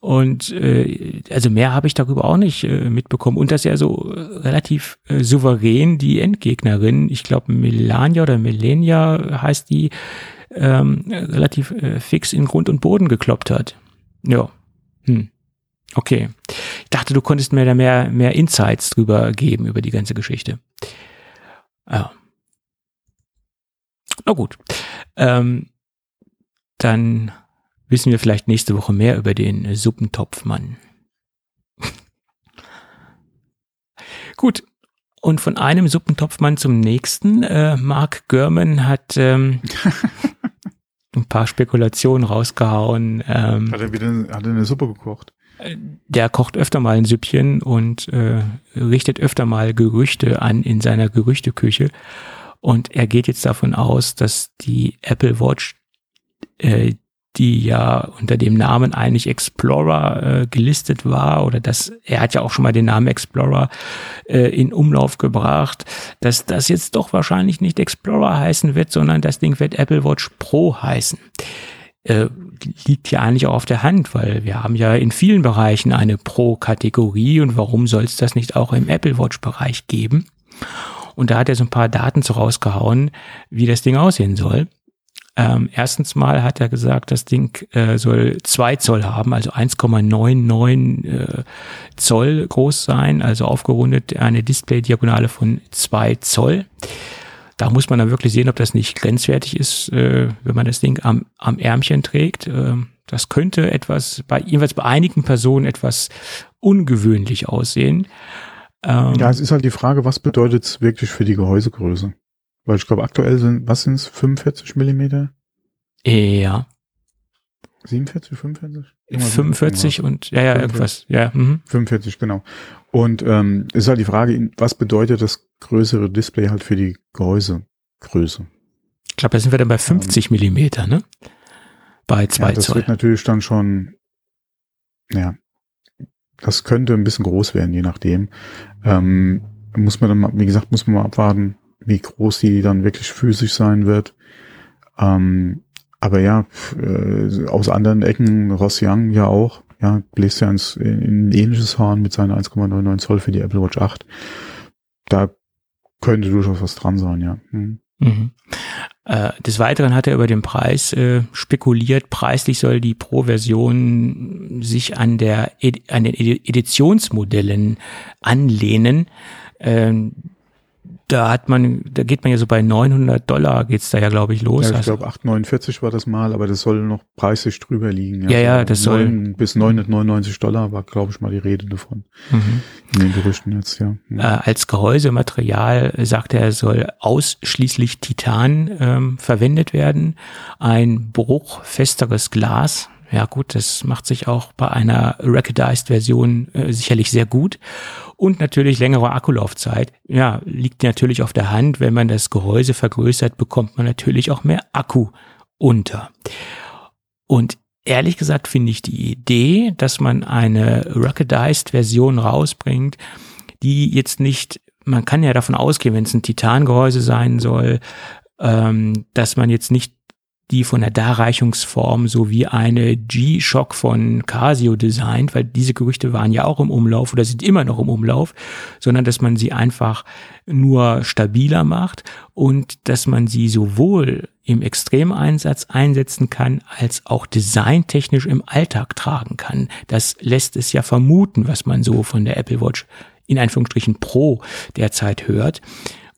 Und äh, also mehr habe ich darüber auch nicht äh, mitbekommen. Und dass er so äh, relativ äh, souverän die Endgegnerin, ich glaube Melania oder Melania heißt die, ähm, relativ äh, fix in Grund und Boden gekloppt hat. Ja. Hm. Okay. Ich dachte, du konntest mir da mehr, mehr Insights drüber geben, über die ganze Geschichte. Ja. Na gut. Ähm, dann wissen wir vielleicht nächste Woche mehr über den Suppentopfmann. gut. Und von einem Suppentopfmann zum nächsten. Äh, Mark Görman hat ähm, ein paar Spekulationen rausgehauen. Ähm, hat er wieder hat er eine Suppe gekocht? Der kocht öfter mal ein Süppchen und äh, richtet öfter mal Gerüchte an in seiner Gerüchteküche. Und er geht jetzt davon aus, dass die Apple Watch, äh, die ja unter dem Namen eigentlich Explorer äh, gelistet war, oder dass er hat ja auch schon mal den Namen Explorer äh, in Umlauf gebracht, dass das jetzt doch wahrscheinlich nicht Explorer heißen wird, sondern das Ding wird Apple Watch Pro heißen. Äh, liegt ja eigentlich auch auf der Hand, weil wir haben ja in vielen Bereichen eine Pro-Kategorie und warum soll es das nicht auch im Apple Watch-Bereich geben? Und da hat er so ein paar Daten so rausgehauen, wie das Ding aussehen soll. Ähm, erstens mal hat er gesagt, das Ding äh, soll zwei Zoll haben, also 1,99 äh, Zoll groß sein, also aufgerundet eine Display-Diagonale von zwei Zoll. Da muss man dann wirklich sehen, ob das nicht grenzwertig ist, äh, wenn man das Ding am, am Ärmchen trägt. Äh, das könnte etwas, bei, jedenfalls bei einigen Personen etwas ungewöhnlich aussehen. Ähm, ja, es ist halt die Frage, was bedeutet es wirklich für die Gehäusegröße? Weil ich glaube, aktuell sind, was sind es, 45 Millimeter? Ja. 47, 45? Irgendwas 45 irgendwas. und, ja, ja, 45. irgendwas, ja. Mhm. 45, genau. Und ähm, ist halt die Frage, was bedeutet das größere Display halt für die Gehäusegröße? Ich glaube, da sind wir dann bei 50 ähm, Millimeter, ne? Bei zwei ja, das Zoll. wird natürlich dann schon, ja, das könnte ein bisschen groß werden, je nachdem. Ähm, muss man dann mal, wie gesagt, muss man mal abwarten, wie groß die dann wirklich physisch sein wird. Ähm, aber ja, äh, aus anderen Ecken, Ross Young ja auch, ja, bläst ja ins, in ein ähnliches Horn mit seiner 1,99 Zoll für die Apple Watch 8. Da könnte durchaus was dran sein, ja. Hm. Mhm. Äh, des Weiteren hat er über den Preis äh, spekuliert. Preislich soll die Pro-Version sich an, der, an den Editionsmodellen anlehnen. Ähm, da hat man, da geht man ja so bei 900 Dollar geht's da ja, glaube ich, los. Ja, ich also, glaube 849 war das mal, aber das soll noch preislich drüber liegen. Ja, ja, ja das 9, soll. Bis 999 Dollar war, glaube ich, mal die Rede davon. Mhm. In den Gerüchten jetzt, ja. ja. Äh, als Gehäusematerial sagt er, soll ausschließlich Titan ähm, verwendet werden. Ein bruchfesteres Glas ja gut, das macht sich auch bei einer Recognized-Version äh, sicherlich sehr gut. Und natürlich längere Akkulaufzeit. Ja, liegt natürlich auf der Hand. Wenn man das Gehäuse vergrößert, bekommt man natürlich auch mehr Akku unter. Und ehrlich gesagt finde ich die Idee, dass man eine Recognized-Version rausbringt, die jetzt nicht, man kann ja davon ausgehen, wenn es ein Titangehäuse sein soll, ähm, dass man jetzt nicht die von der Darreichungsform sowie eine G-Shock von Casio designt, weil diese Gerüchte waren ja auch im Umlauf oder sind immer noch im Umlauf, sondern dass man sie einfach nur stabiler macht und dass man sie sowohl im Extremeinsatz einsetzen kann, als auch designtechnisch im Alltag tragen kann. Das lässt es ja vermuten, was man so von der Apple Watch in Anführungsstrichen Pro derzeit hört.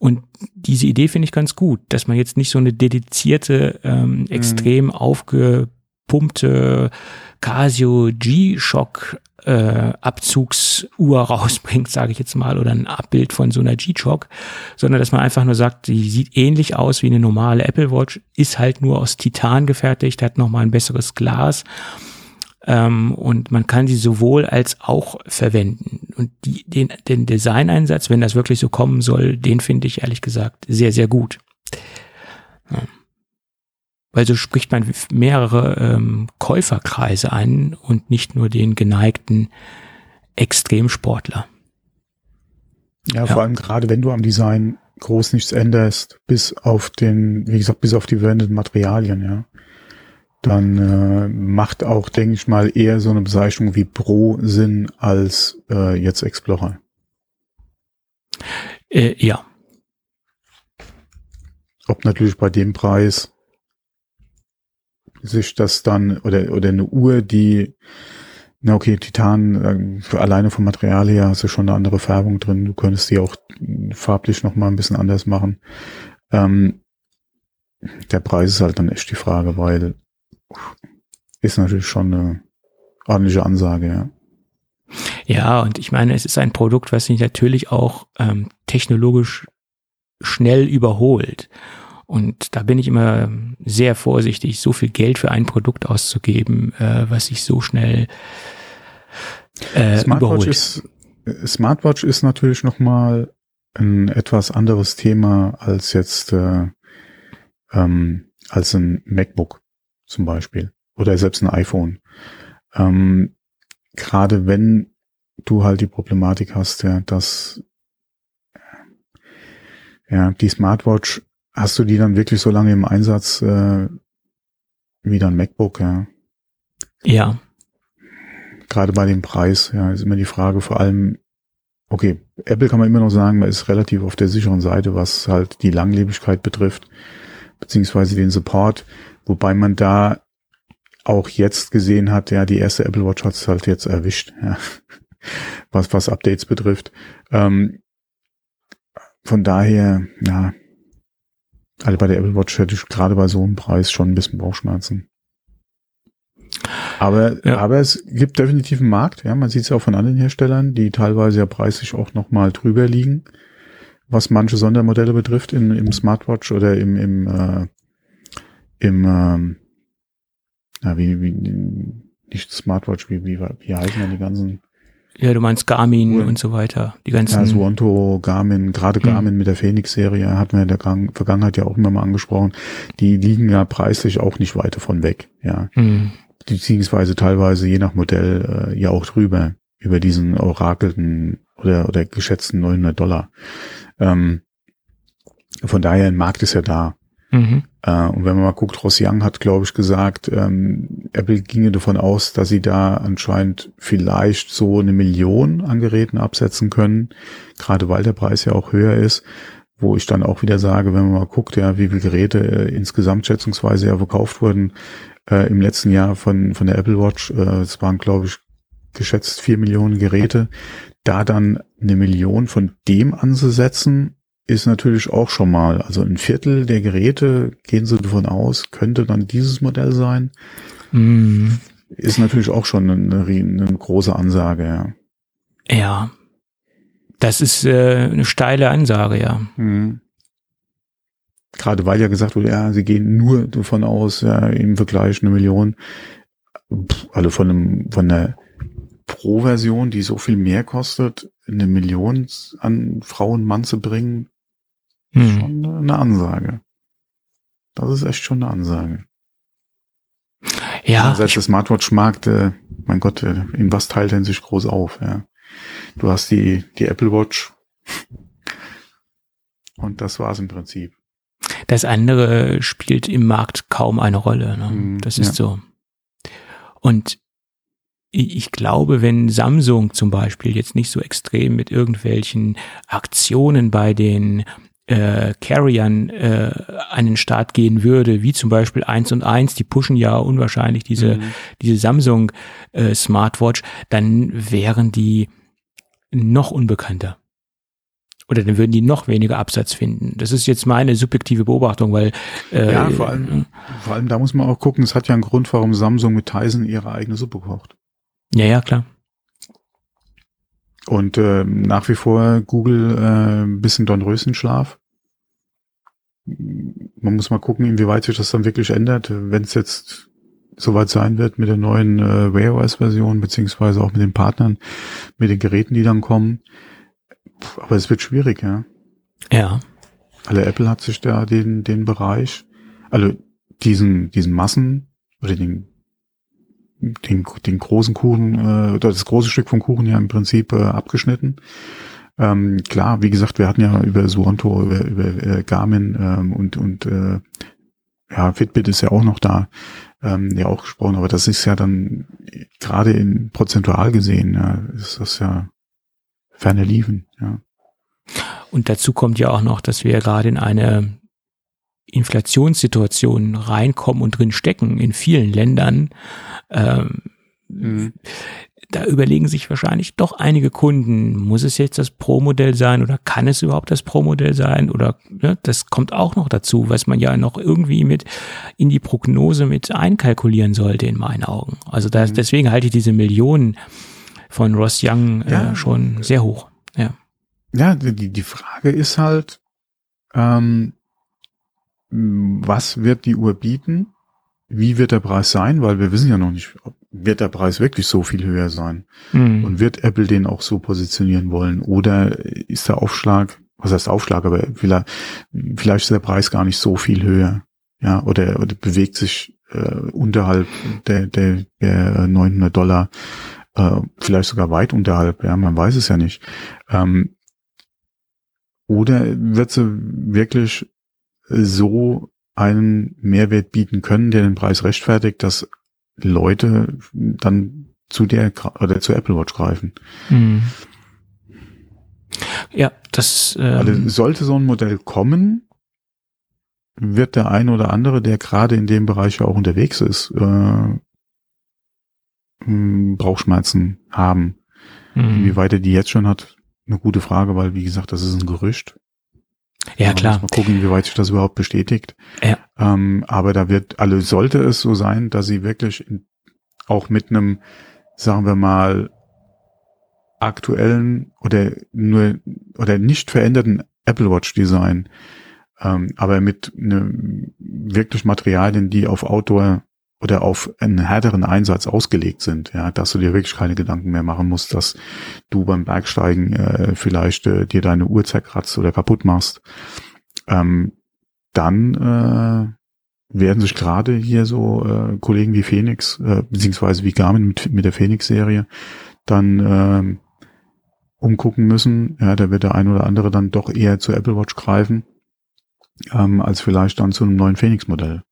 Und diese Idee finde ich ganz gut, dass man jetzt nicht so eine dedizierte, ähm, mhm. extrem aufgepumpte Casio G-Shock äh, Abzugsuhr rausbringt, sage ich jetzt mal, oder ein Abbild von so einer G-Shock, sondern dass man einfach nur sagt, die sieht ähnlich aus wie eine normale Apple Watch, ist halt nur aus Titan gefertigt, hat nochmal ein besseres Glas ähm, und man kann sie sowohl als auch verwenden. Und die, den, den Designeinsatz, wenn das wirklich so kommen soll, den finde ich ehrlich gesagt sehr, sehr gut. Ja. Weil so spricht man mehrere ähm, Käuferkreise an und nicht nur den geneigten Extremsportler. Ja, ja, vor allem gerade wenn du am Design groß nichts änderst, bis auf den, wie gesagt, bis auf die verwendeten Materialien, ja dann äh, macht auch, denke ich mal, eher so eine Bezeichnung wie Pro Sinn als äh, jetzt Explorer. Äh, ja. Ob natürlich bei dem Preis sich das dann oder oder eine Uhr, die na okay, Titan, äh, für alleine vom Material her hast du schon eine andere Färbung drin. Du könntest die auch farblich noch mal ein bisschen anders machen. Ähm, der Preis ist halt dann echt die Frage, weil ist natürlich schon eine ordentliche Ansage, ja. Ja, und ich meine, es ist ein Produkt, was sich natürlich auch ähm, technologisch schnell überholt. Und da bin ich immer sehr vorsichtig, so viel Geld für ein Produkt auszugeben, äh, was sich so schnell äh, Smartwatch überholt. Ist, Smartwatch ist natürlich nochmal ein etwas anderes Thema als jetzt äh, ähm, als ein MacBook zum Beispiel oder selbst ein iPhone. Ähm, Gerade wenn du halt die Problematik hast, ja, dass ja die Smartwatch hast du die dann wirklich so lange im Einsatz äh, wie dein MacBook, ja. Ja. Gerade bei dem Preis, ja, ist immer die Frage, vor allem, okay, Apple kann man immer noch sagen, man ist relativ auf der sicheren Seite, was halt die Langlebigkeit betrifft, beziehungsweise den Support. Wobei man da auch jetzt gesehen hat, ja, die erste Apple Watch hat es halt jetzt erwischt, ja, was, was Updates betrifft. Ähm, von daher, ja, also bei der Apple Watch hätte ich gerade bei so einem Preis schon ein bisschen Bauchschmerzen. Aber, ja. aber es gibt definitiv einen Markt, ja, man sieht es auch von anderen Herstellern, die teilweise ja preislich auch nochmal drüber liegen, was manche Sondermodelle betrifft in, im Smartwatch oder im, im äh, im, ähm, ja, wie, wie, nicht Smartwatch, wie, wie, wie heißen denn die ganzen? Ja, du meinst Garmin Uhren. und so weiter. Die ganzen. Ja, Swanto, Garmin, gerade hm. Garmin hm. mit der Phoenix-Serie hatten wir in der Vergangenheit ja auch immer mal angesprochen. Die liegen ja preislich auch nicht weit davon weg, ja. Hm. Beziehungsweise teilweise je nach Modell äh, ja auch drüber, über diesen orakelten oder, oder geschätzten 900 Dollar. Ähm, von daher, ein Markt ist ja da. Mhm. Äh, und wenn man mal guckt, Ross Young hat, glaube ich, gesagt, ähm, Apple ginge davon aus, dass sie da anscheinend vielleicht so eine Million an Geräten absetzen können, gerade weil der Preis ja auch höher ist. wo ich dann auch wieder sage, wenn man mal guckt, ja, wie viele Geräte äh, insgesamt schätzungsweise ja verkauft wurden äh, im letzten Jahr von, von der Apple Watch, äh, es waren, glaube ich, geschätzt vier Millionen Geräte, da dann eine Million von dem anzusetzen, ist natürlich auch schon mal, also ein Viertel der Geräte, gehen Sie davon aus, könnte dann dieses Modell sein. Mm. Ist natürlich auch schon eine, eine große Ansage, ja. Ja. Das ist äh, eine steile Ansage, ja. Mhm. Gerade weil ja gesagt wurde, ja, sie gehen nur davon aus, ja, im Vergleich eine Million, also von einem, von der Pro-Version, die so viel mehr kostet, eine Million an Frauen Mann zu bringen, hm. schon eine Ansage. Das ist echt schon eine Ansage. Ja. Seit der Smartwatch-Markt, äh, mein Gott, äh, in was teilt er sich groß auf, ja. Du hast die, die Apple Watch und das war's im Prinzip. Das andere spielt im Markt kaum eine Rolle. Ne? Hm, das ist ja. so. Und ich glaube, wenn Samsung zum Beispiel jetzt nicht so extrem mit irgendwelchen Aktionen bei den äh, Carriern äh, an den Start gehen würde, wie zum Beispiel eins und eins, die pushen ja unwahrscheinlich diese, mhm. diese Samsung äh, Smartwatch, dann wären die noch unbekannter. Oder dann würden die noch weniger Absatz finden. Das ist jetzt meine subjektive Beobachtung, weil äh, ja, vor allem, vor allem da muss man auch gucken. Es hat ja einen Grund, warum Samsung mit Tyson ihre eigene Suppe kocht. Ja, ja, klar. Und äh, nach wie vor Google äh, bisschen Dornröschenschlaf. Man muss mal gucken, inwieweit sich das dann wirklich ändert, wenn es jetzt soweit sein wird mit der neuen äh, Wear OS-Version, beziehungsweise auch mit den Partnern, mit den Geräten, die dann kommen. Puh, aber es wird schwierig, ja. Ja. Alle Apple hat sich da den, den Bereich, also diesen, diesen Massen oder den den, den großen Kuchen, äh, oder das große Stück vom Kuchen ja im Prinzip äh, abgeschnitten. Ähm, klar, wie gesagt, wir hatten ja über Suonto, über, über äh, Garmin ähm, und, und äh, ja, Fitbit ist ja auch noch da, ähm, ja auch gesprochen, aber das ist ja dann gerade in prozentual gesehen, ja, ist das ja ferne Liefen, ja. Und dazu kommt ja auch noch, dass wir gerade in eine Inflationssituation reinkommen und drin stecken in vielen Ländern, ähm, mhm. da überlegen sich wahrscheinlich doch einige Kunden, muss es jetzt das Pro-Modell sein oder kann es überhaupt das Pro-Modell sein oder ne, das kommt auch noch dazu, was man ja noch irgendwie mit in die Prognose mit einkalkulieren sollte in meinen Augen. Also das, mhm. deswegen halte ich diese Millionen von Ross Young äh, ja. schon sehr hoch. Ja. Ja, die, die Frage ist halt, ähm, was wird die Uhr bieten? Wie wird der Preis sein? Weil wir wissen ja noch nicht, wird der Preis wirklich so viel höher sein? Mhm. Und wird Apple den auch so positionieren wollen? Oder ist der Aufschlag, was heißt Aufschlag, aber vielleicht, vielleicht ist der Preis gar nicht so viel höher. Ja, oder, oder bewegt sich äh, unterhalb der, der, der 900 Dollar, äh, vielleicht sogar weit unterhalb, ja, man weiß es ja nicht. Ähm, oder wird sie wirklich so einen Mehrwert bieten können, der den Preis rechtfertigt, dass Leute dann zu der oder zu Apple Watch greifen. Mhm. Ja, das ähm also sollte so ein Modell kommen, wird der eine oder andere, der gerade in dem Bereich ja auch unterwegs ist, äh, Bauchschmerzen haben. Mhm. Wie weit er die jetzt schon hat, eine gute Frage, weil wie gesagt, das ist ein Gerücht. Ja, klar. Mal gucken, wie weit sich das überhaupt bestätigt. Ja. Ähm, aber da wird, also sollte es so sein, dass sie wirklich in, auch mit einem, sagen wir mal, aktuellen oder nur oder nicht veränderten Apple Watch Design, ähm, aber mit ne, wirklich Materialien, die auf Outdoor oder auf einen härteren Einsatz ausgelegt sind, ja, dass du dir wirklich keine Gedanken mehr machen musst, dass du beim Bergsteigen äh, vielleicht äh, dir deine Uhr zerkratzt oder kaputt machst, ähm, dann äh, werden sich gerade hier so äh, Kollegen wie Phoenix, äh, beziehungsweise wie Garmin mit, mit der Phoenix-Serie, dann äh, umgucken müssen. Ja, da wird der ein oder andere dann doch eher zur Apple Watch greifen, ähm, als vielleicht dann zu einem neuen Phoenix-Modell.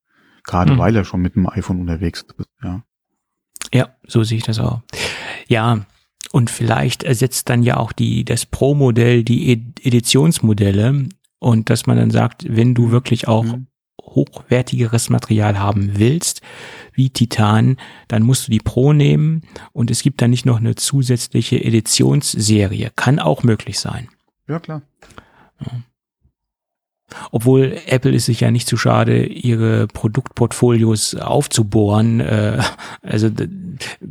Gerade mhm. weil er schon mit dem iPhone unterwegs ist, ja. Ja, so sehe ich das auch. Ja, und vielleicht ersetzt dann ja auch die, das Pro-Modell die Editionsmodelle Und dass man dann sagt, wenn du wirklich auch mhm. hochwertigeres Material haben willst, wie Titan, dann musst du die Pro nehmen und es gibt dann nicht noch eine zusätzliche Editionsserie. Kann auch möglich sein. Ja, klar. Ja. Obwohl Apple ist sich ja nicht zu schade, ihre Produktportfolios aufzubohren. Äh, also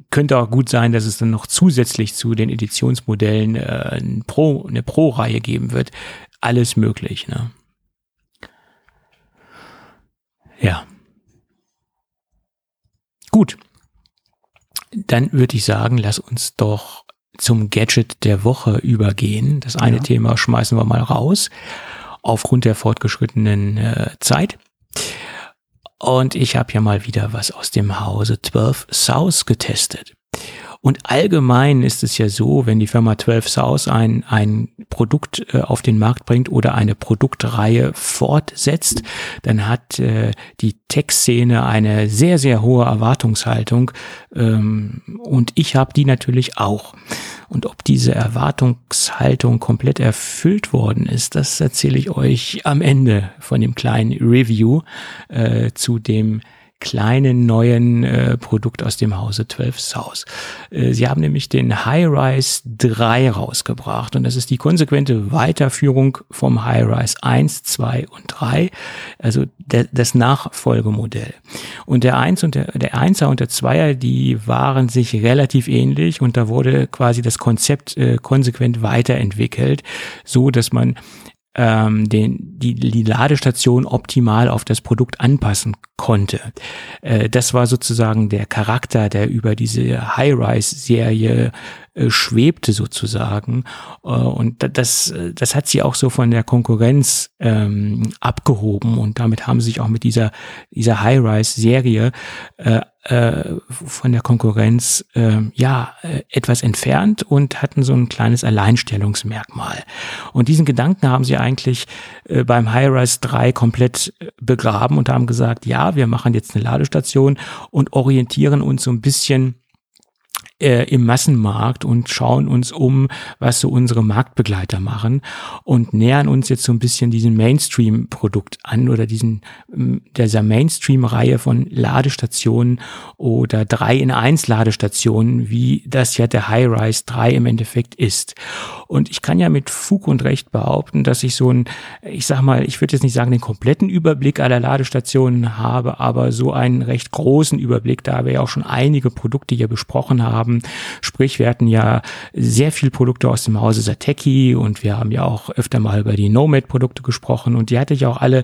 könnte auch gut sein, dass es dann noch zusätzlich zu den Editionsmodellen äh, ein Pro, eine Pro-Reihe geben wird. Alles möglich. Ne? Ja. Gut. Dann würde ich sagen, lass uns doch zum Gadget der Woche übergehen. Das eine ja. Thema schmeißen wir mal raus aufgrund der fortgeschrittenen äh, Zeit. Und ich habe ja mal wieder was aus dem Hause 12 South getestet. Und allgemein ist es ja so, wenn die Firma 12 South ein, ein Produkt äh, auf den Markt bringt oder eine Produktreihe fortsetzt, dann hat äh, die Tech-Szene eine sehr, sehr hohe Erwartungshaltung. Ähm, und ich habe die natürlich auch. Und ob diese Erwartungshaltung komplett erfüllt worden ist, das erzähle ich euch am Ende von dem kleinen Review äh, zu dem kleinen neuen äh, Produkt aus dem Hause 12 South. Äh, sie haben nämlich den High-Rise 3 rausgebracht und das ist die konsequente Weiterführung vom High-Rise 1, 2 und 3, also der, das Nachfolgemodell. Und der 1 und der, der 1er und der 2er, die waren sich relativ ähnlich und da wurde quasi das Konzept äh, konsequent weiterentwickelt, so dass man ähm, den, die, die Ladestation optimal auf das Produkt anpassen konnte. Äh, das war sozusagen der Charakter, der über diese High-Rise-Serie äh, schwebte sozusagen. Äh, und das, das hat sie auch so von der Konkurrenz ähm, abgehoben und damit haben sie sich auch mit dieser, dieser High-Rise-Serie äh, äh, von der Konkurrenz äh, ja äh, etwas entfernt und hatten so ein kleines Alleinstellungsmerkmal. Und diesen Gedanken haben sie eigentlich äh, beim High-Rise 3 komplett äh, begraben und haben gesagt, ja, wir machen jetzt eine Ladestation und orientieren uns so ein bisschen äh, im Massenmarkt und schauen uns um, was so unsere Marktbegleiter machen und nähern uns jetzt so ein bisschen diesem Mainstream-Produkt an oder diesen dieser Mainstream-Reihe von Ladestationen oder 3 in 1 Ladestationen, wie das ja der High-Rise 3 im Endeffekt ist. Und ich kann ja mit Fug und Recht behaupten, dass ich so ein, ich sag mal, ich würde jetzt nicht sagen den kompletten Überblick aller Ladestationen habe, aber so einen recht großen Überblick, da wir ja auch schon einige Produkte hier besprochen haben, haben. Sprich, wir hatten ja sehr viel Produkte aus dem Hause Sateki und wir haben ja auch öfter mal über die Nomad-Produkte gesprochen und die hatte ich auch alle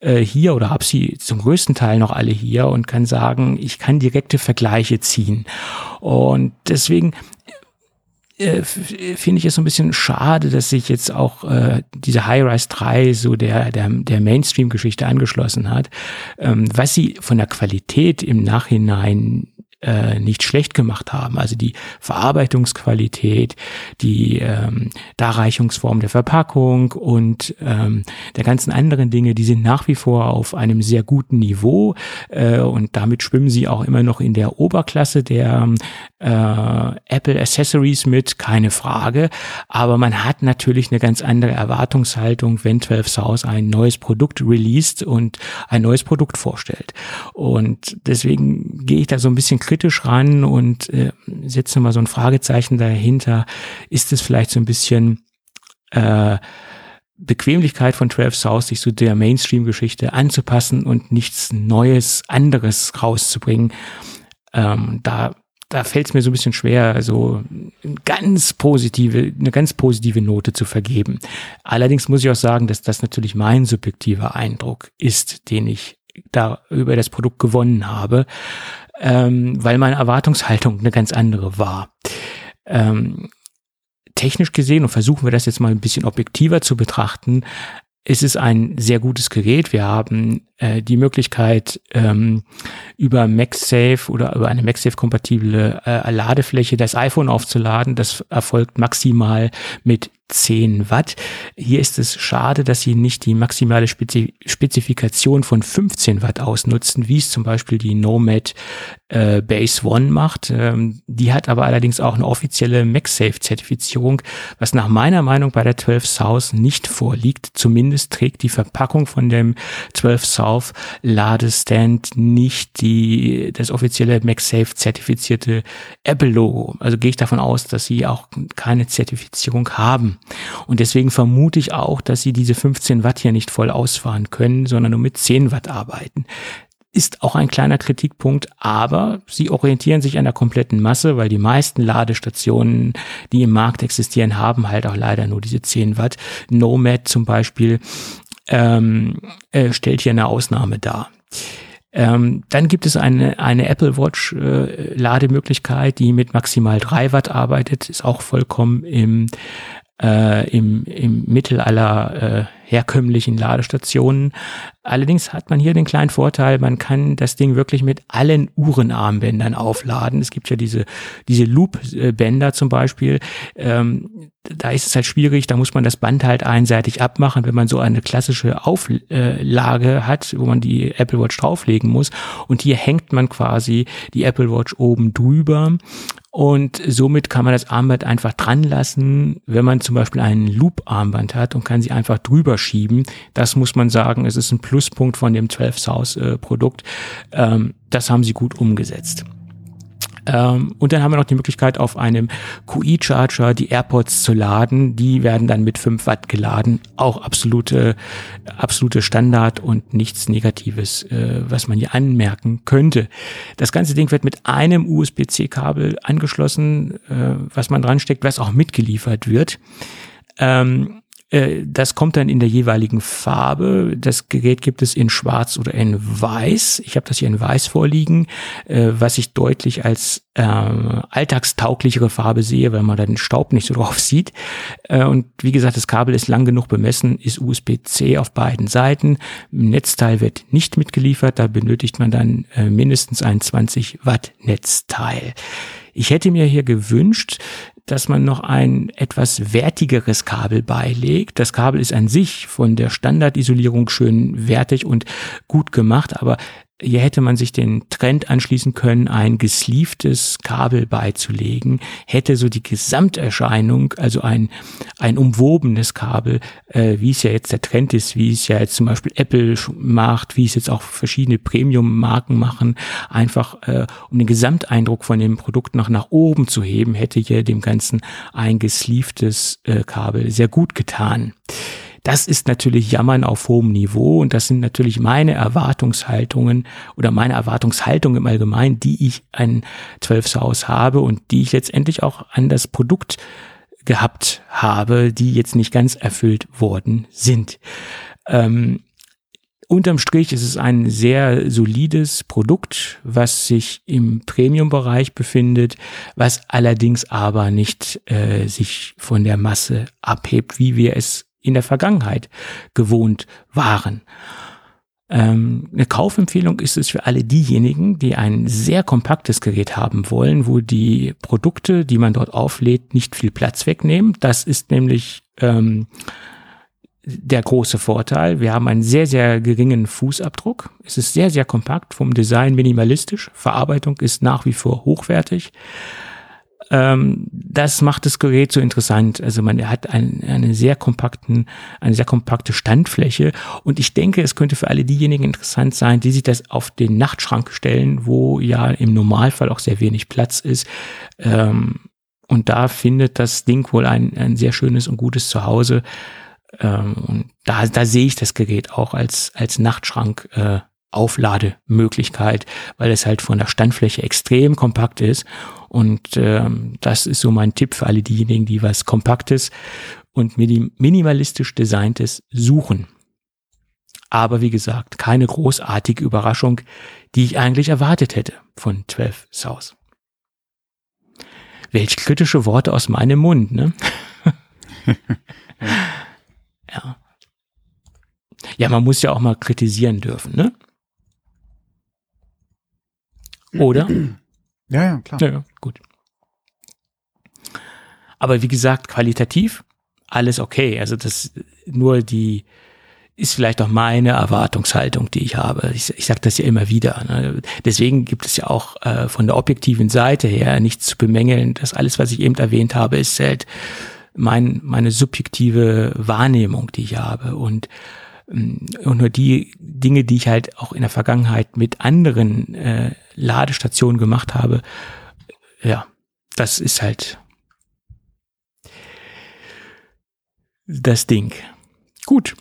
äh, hier oder habe sie zum größten Teil noch alle hier und kann sagen, ich kann direkte Vergleiche ziehen. Und deswegen äh, finde ich es so ein bisschen schade, dass sich jetzt auch äh, diese High-Rise 3 so der, der, der Mainstream-Geschichte angeschlossen hat. Ähm, was sie von der Qualität im Nachhinein äh, nicht schlecht gemacht haben. Also die Verarbeitungsqualität, die ähm, Darreichungsform der Verpackung und ähm, der ganzen anderen Dinge, die sind nach wie vor auf einem sehr guten Niveau äh, und damit schwimmen sie auch immer noch in der Oberklasse der äh, Apple Accessories mit, keine Frage. Aber man hat natürlich eine ganz andere Erwartungshaltung, wenn 12 South ein neues Produkt released und ein neues Produkt vorstellt. Und deswegen gehe ich da so ein bisschen kritisch kritisch ran und äh, setze mal so ein Fragezeichen dahinter. Ist es vielleicht so ein bisschen äh, Bequemlichkeit von 12 South, sich so der Mainstream-Geschichte anzupassen und nichts Neues, anderes rauszubringen? Ähm, da da fällt es mir so ein bisschen schwer, also ganz positive, eine ganz positive Note zu vergeben. Allerdings muss ich auch sagen, dass das natürlich mein subjektiver Eindruck ist, den ich da über das Produkt gewonnen habe ähm, weil meine Erwartungshaltung eine ganz andere war. Ähm, technisch gesehen, und versuchen wir das jetzt mal ein bisschen objektiver zu betrachten, ist es ein sehr gutes Gerät. Wir haben äh, die Möglichkeit, ähm, über MagSafe oder über eine MagSafe-kompatible äh, Ladefläche das iPhone aufzuladen. Das erfolgt maximal mit 10 Watt. Hier ist es schade, dass sie nicht die maximale Spezifikation von 15 Watt ausnutzen, wie es zum Beispiel die Nomad äh, Base One macht. Ähm, die hat aber allerdings auch eine offizielle MagSafe-Zertifizierung, was nach meiner Meinung bei der 12 South nicht vorliegt. Zumindest trägt die Verpackung von dem 12 South Ladestand nicht die, das offizielle MagSafe-zertifizierte Apple-Logo. Also gehe ich davon aus, dass sie auch keine Zertifizierung haben. Und deswegen vermute ich auch, dass sie diese 15 Watt hier nicht voll ausfahren können, sondern nur mit 10 Watt arbeiten ist auch ein kleiner Kritikpunkt, aber sie orientieren sich an der kompletten Masse, weil die meisten Ladestationen, die im Markt existieren, haben halt auch leider nur diese 10 Watt. Nomad zum Beispiel ähm, äh, stellt hier eine Ausnahme dar. Ähm, dann gibt es eine, eine Apple Watch äh, Lademöglichkeit, die mit maximal 3 Watt arbeitet, ist auch vollkommen im äh, im, im Mittel aller äh, herkömmlichen Ladestationen. Allerdings hat man hier den kleinen Vorteil, man kann das Ding wirklich mit allen Uhrenarmbändern aufladen. Es gibt ja diese, diese Loop-Bänder zum Beispiel. Ähm, da ist es halt schwierig, da muss man das Band halt einseitig abmachen, wenn man so eine klassische Auflage hat, wo man die Apple Watch drauflegen muss. Und hier hängt man quasi die Apple Watch oben drüber und somit kann man das Armband einfach dran lassen, wenn man zum Beispiel ein Loop-Armband hat und kann sie einfach drüber schieben. Das muss man sagen, es ist ein Pluspunkt von dem 12 South äh, Produkt. Ähm, das haben sie gut umgesetzt. Ähm, und dann haben wir noch die Möglichkeit, auf einem QI-Charger die AirPods zu laden. Die werden dann mit 5 Watt geladen. Auch absolute, absolute Standard und nichts Negatives, äh, was man hier anmerken könnte. Das ganze Ding wird mit einem USB-C-Kabel angeschlossen, äh, was man dran steckt, was auch mitgeliefert wird. Ähm, äh, das kommt dann in der jeweiligen Farbe. Das Gerät gibt es in Schwarz oder in Weiß. Ich habe das hier in Weiß vorliegen, äh, was ich deutlich als äh, alltagstauglichere Farbe sehe, weil man da den Staub nicht so drauf sieht. Äh, und wie gesagt, das Kabel ist lang genug bemessen, ist USB-C auf beiden Seiten. Netzteil wird nicht mitgeliefert, da benötigt man dann äh, mindestens ein 20 Watt Netzteil. Ich hätte mir hier gewünscht, dass man noch ein etwas wertigeres Kabel beilegt. Das Kabel ist an sich von der Standardisolierung schön wertig und gut gemacht, aber hier hätte man sich den Trend anschließen können, ein gesleeftes Kabel beizulegen, hätte so die Gesamterscheinung, also ein, ein umwobenes Kabel, äh, wie es ja jetzt der Trend ist, wie es ja jetzt zum Beispiel Apple macht, wie es jetzt auch verschiedene Premium-Marken machen, einfach äh, um den Gesamteindruck von dem Produkt noch nach oben zu heben, hätte hier dem Ganzen ein gesleeftes äh, Kabel sehr gut getan. Das ist natürlich Jammern auf hohem Niveau und das sind natürlich meine Erwartungshaltungen oder meine Erwartungshaltung im Allgemeinen, die ich an 12 Haus habe und die ich letztendlich auch an das Produkt gehabt habe, die jetzt nicht ganz erfüllt worden sind. Ähm, Unterm Strich ist es ein sehr solides Produkt, was sich im Premium-Bereich befindet, was allerdings aber nicht äh, sich von der Masse abhebt, wie wir es in der Vergangenheit gewohnt waren. Ähm, eine Kaufempfehlung ist es für alle diejenigen, die ein sehr kompaktes Gerät haben wollen, wo die Produkte, die man dort auflädt, nicht viel Platz wegnehmen. Das ist nämlich ähm, der große Vorteil. Wir haben einen sehr, sehr geringen Fußabdruck. Es ist sehr, sehr kompakt, vom Design minimalistisch. Verarbeitung ist nach wie vor hochwertig. Ähm, das macht das Gerät so interessant. Also man hat ein, eine sehr kompakten, eine sehr kompakte Standfläche und ich denke, es könnte für alle diejenigen interessant sein, die sich das auf den Nachtschrank stellen, wo ja im Normalfall auch sehr wenig Platz ist. Ähm, und da findet das Ding wohl ein, ein sehr schönes und gutes Zuhause. Ähm, und da, da sehe ich das Gerät auch als, als Nachtschrank äh, Auflademöglichkeit, weil es halt von der Standfläche extrem kompakt ist. Und ähm, das ist so mein Tipp für alle diejenigen, die was Kompaktes und minimalistisch designtes suchen. Aber wie gesagt, keine großartige Überraschung, die ich eigentlich erwartet hätte von 12 South. Welch kritische Worte aus meinem Mund, ne? ja. Ja, man muss ja auch mal kritisieren dürfen, ne? Oder? Ja, ja, klar. Ja, gut. Aber wie gesagt, qualitativ alles okay. Also das nur die ist vielleicht auch meine Erwartungshaltung, die ich habe. Ich, ich sage das ja immer wieder. Ne? Deswegen gibt es ja auch äh, von der objektiven Seite her nichts zu bemängeln. Das alles, was ich eben erwähnt habe, ist halt mein, meine subjektive Wahrnehmung, die ich habe. Und, und nur die Dinge, die ich halt auch in der Vergangenheit mit anderen äh, Ladestationen gemacht habe, ja, das ist halt das Ding. Gut.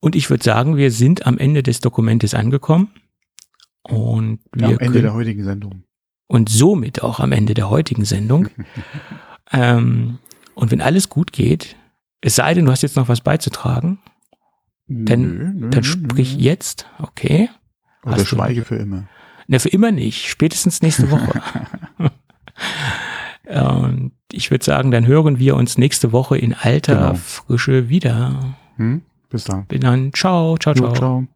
Und ich würde sagen, wir sind am Ende des Dokumentes angekommen. Und wir am Ende können, der heutigen Sendung. Und somit auch am Ende der heutigen Sendung. ähm, und wenn alles gut geht, es sei denn, du hast jetzt noch was beizutragen, dann, nö, dann sprich nö. jetzt, okay. Oder hast schweige du, für immer. Ne, für immer nicht. Spätestens nächste Woche. und ich würde sagen, dann hören wir uns nächste Woche in alter genau. Frische wieder. Hm? Bis dann. Bis dann. Ciao, ciao, ciao. ciao.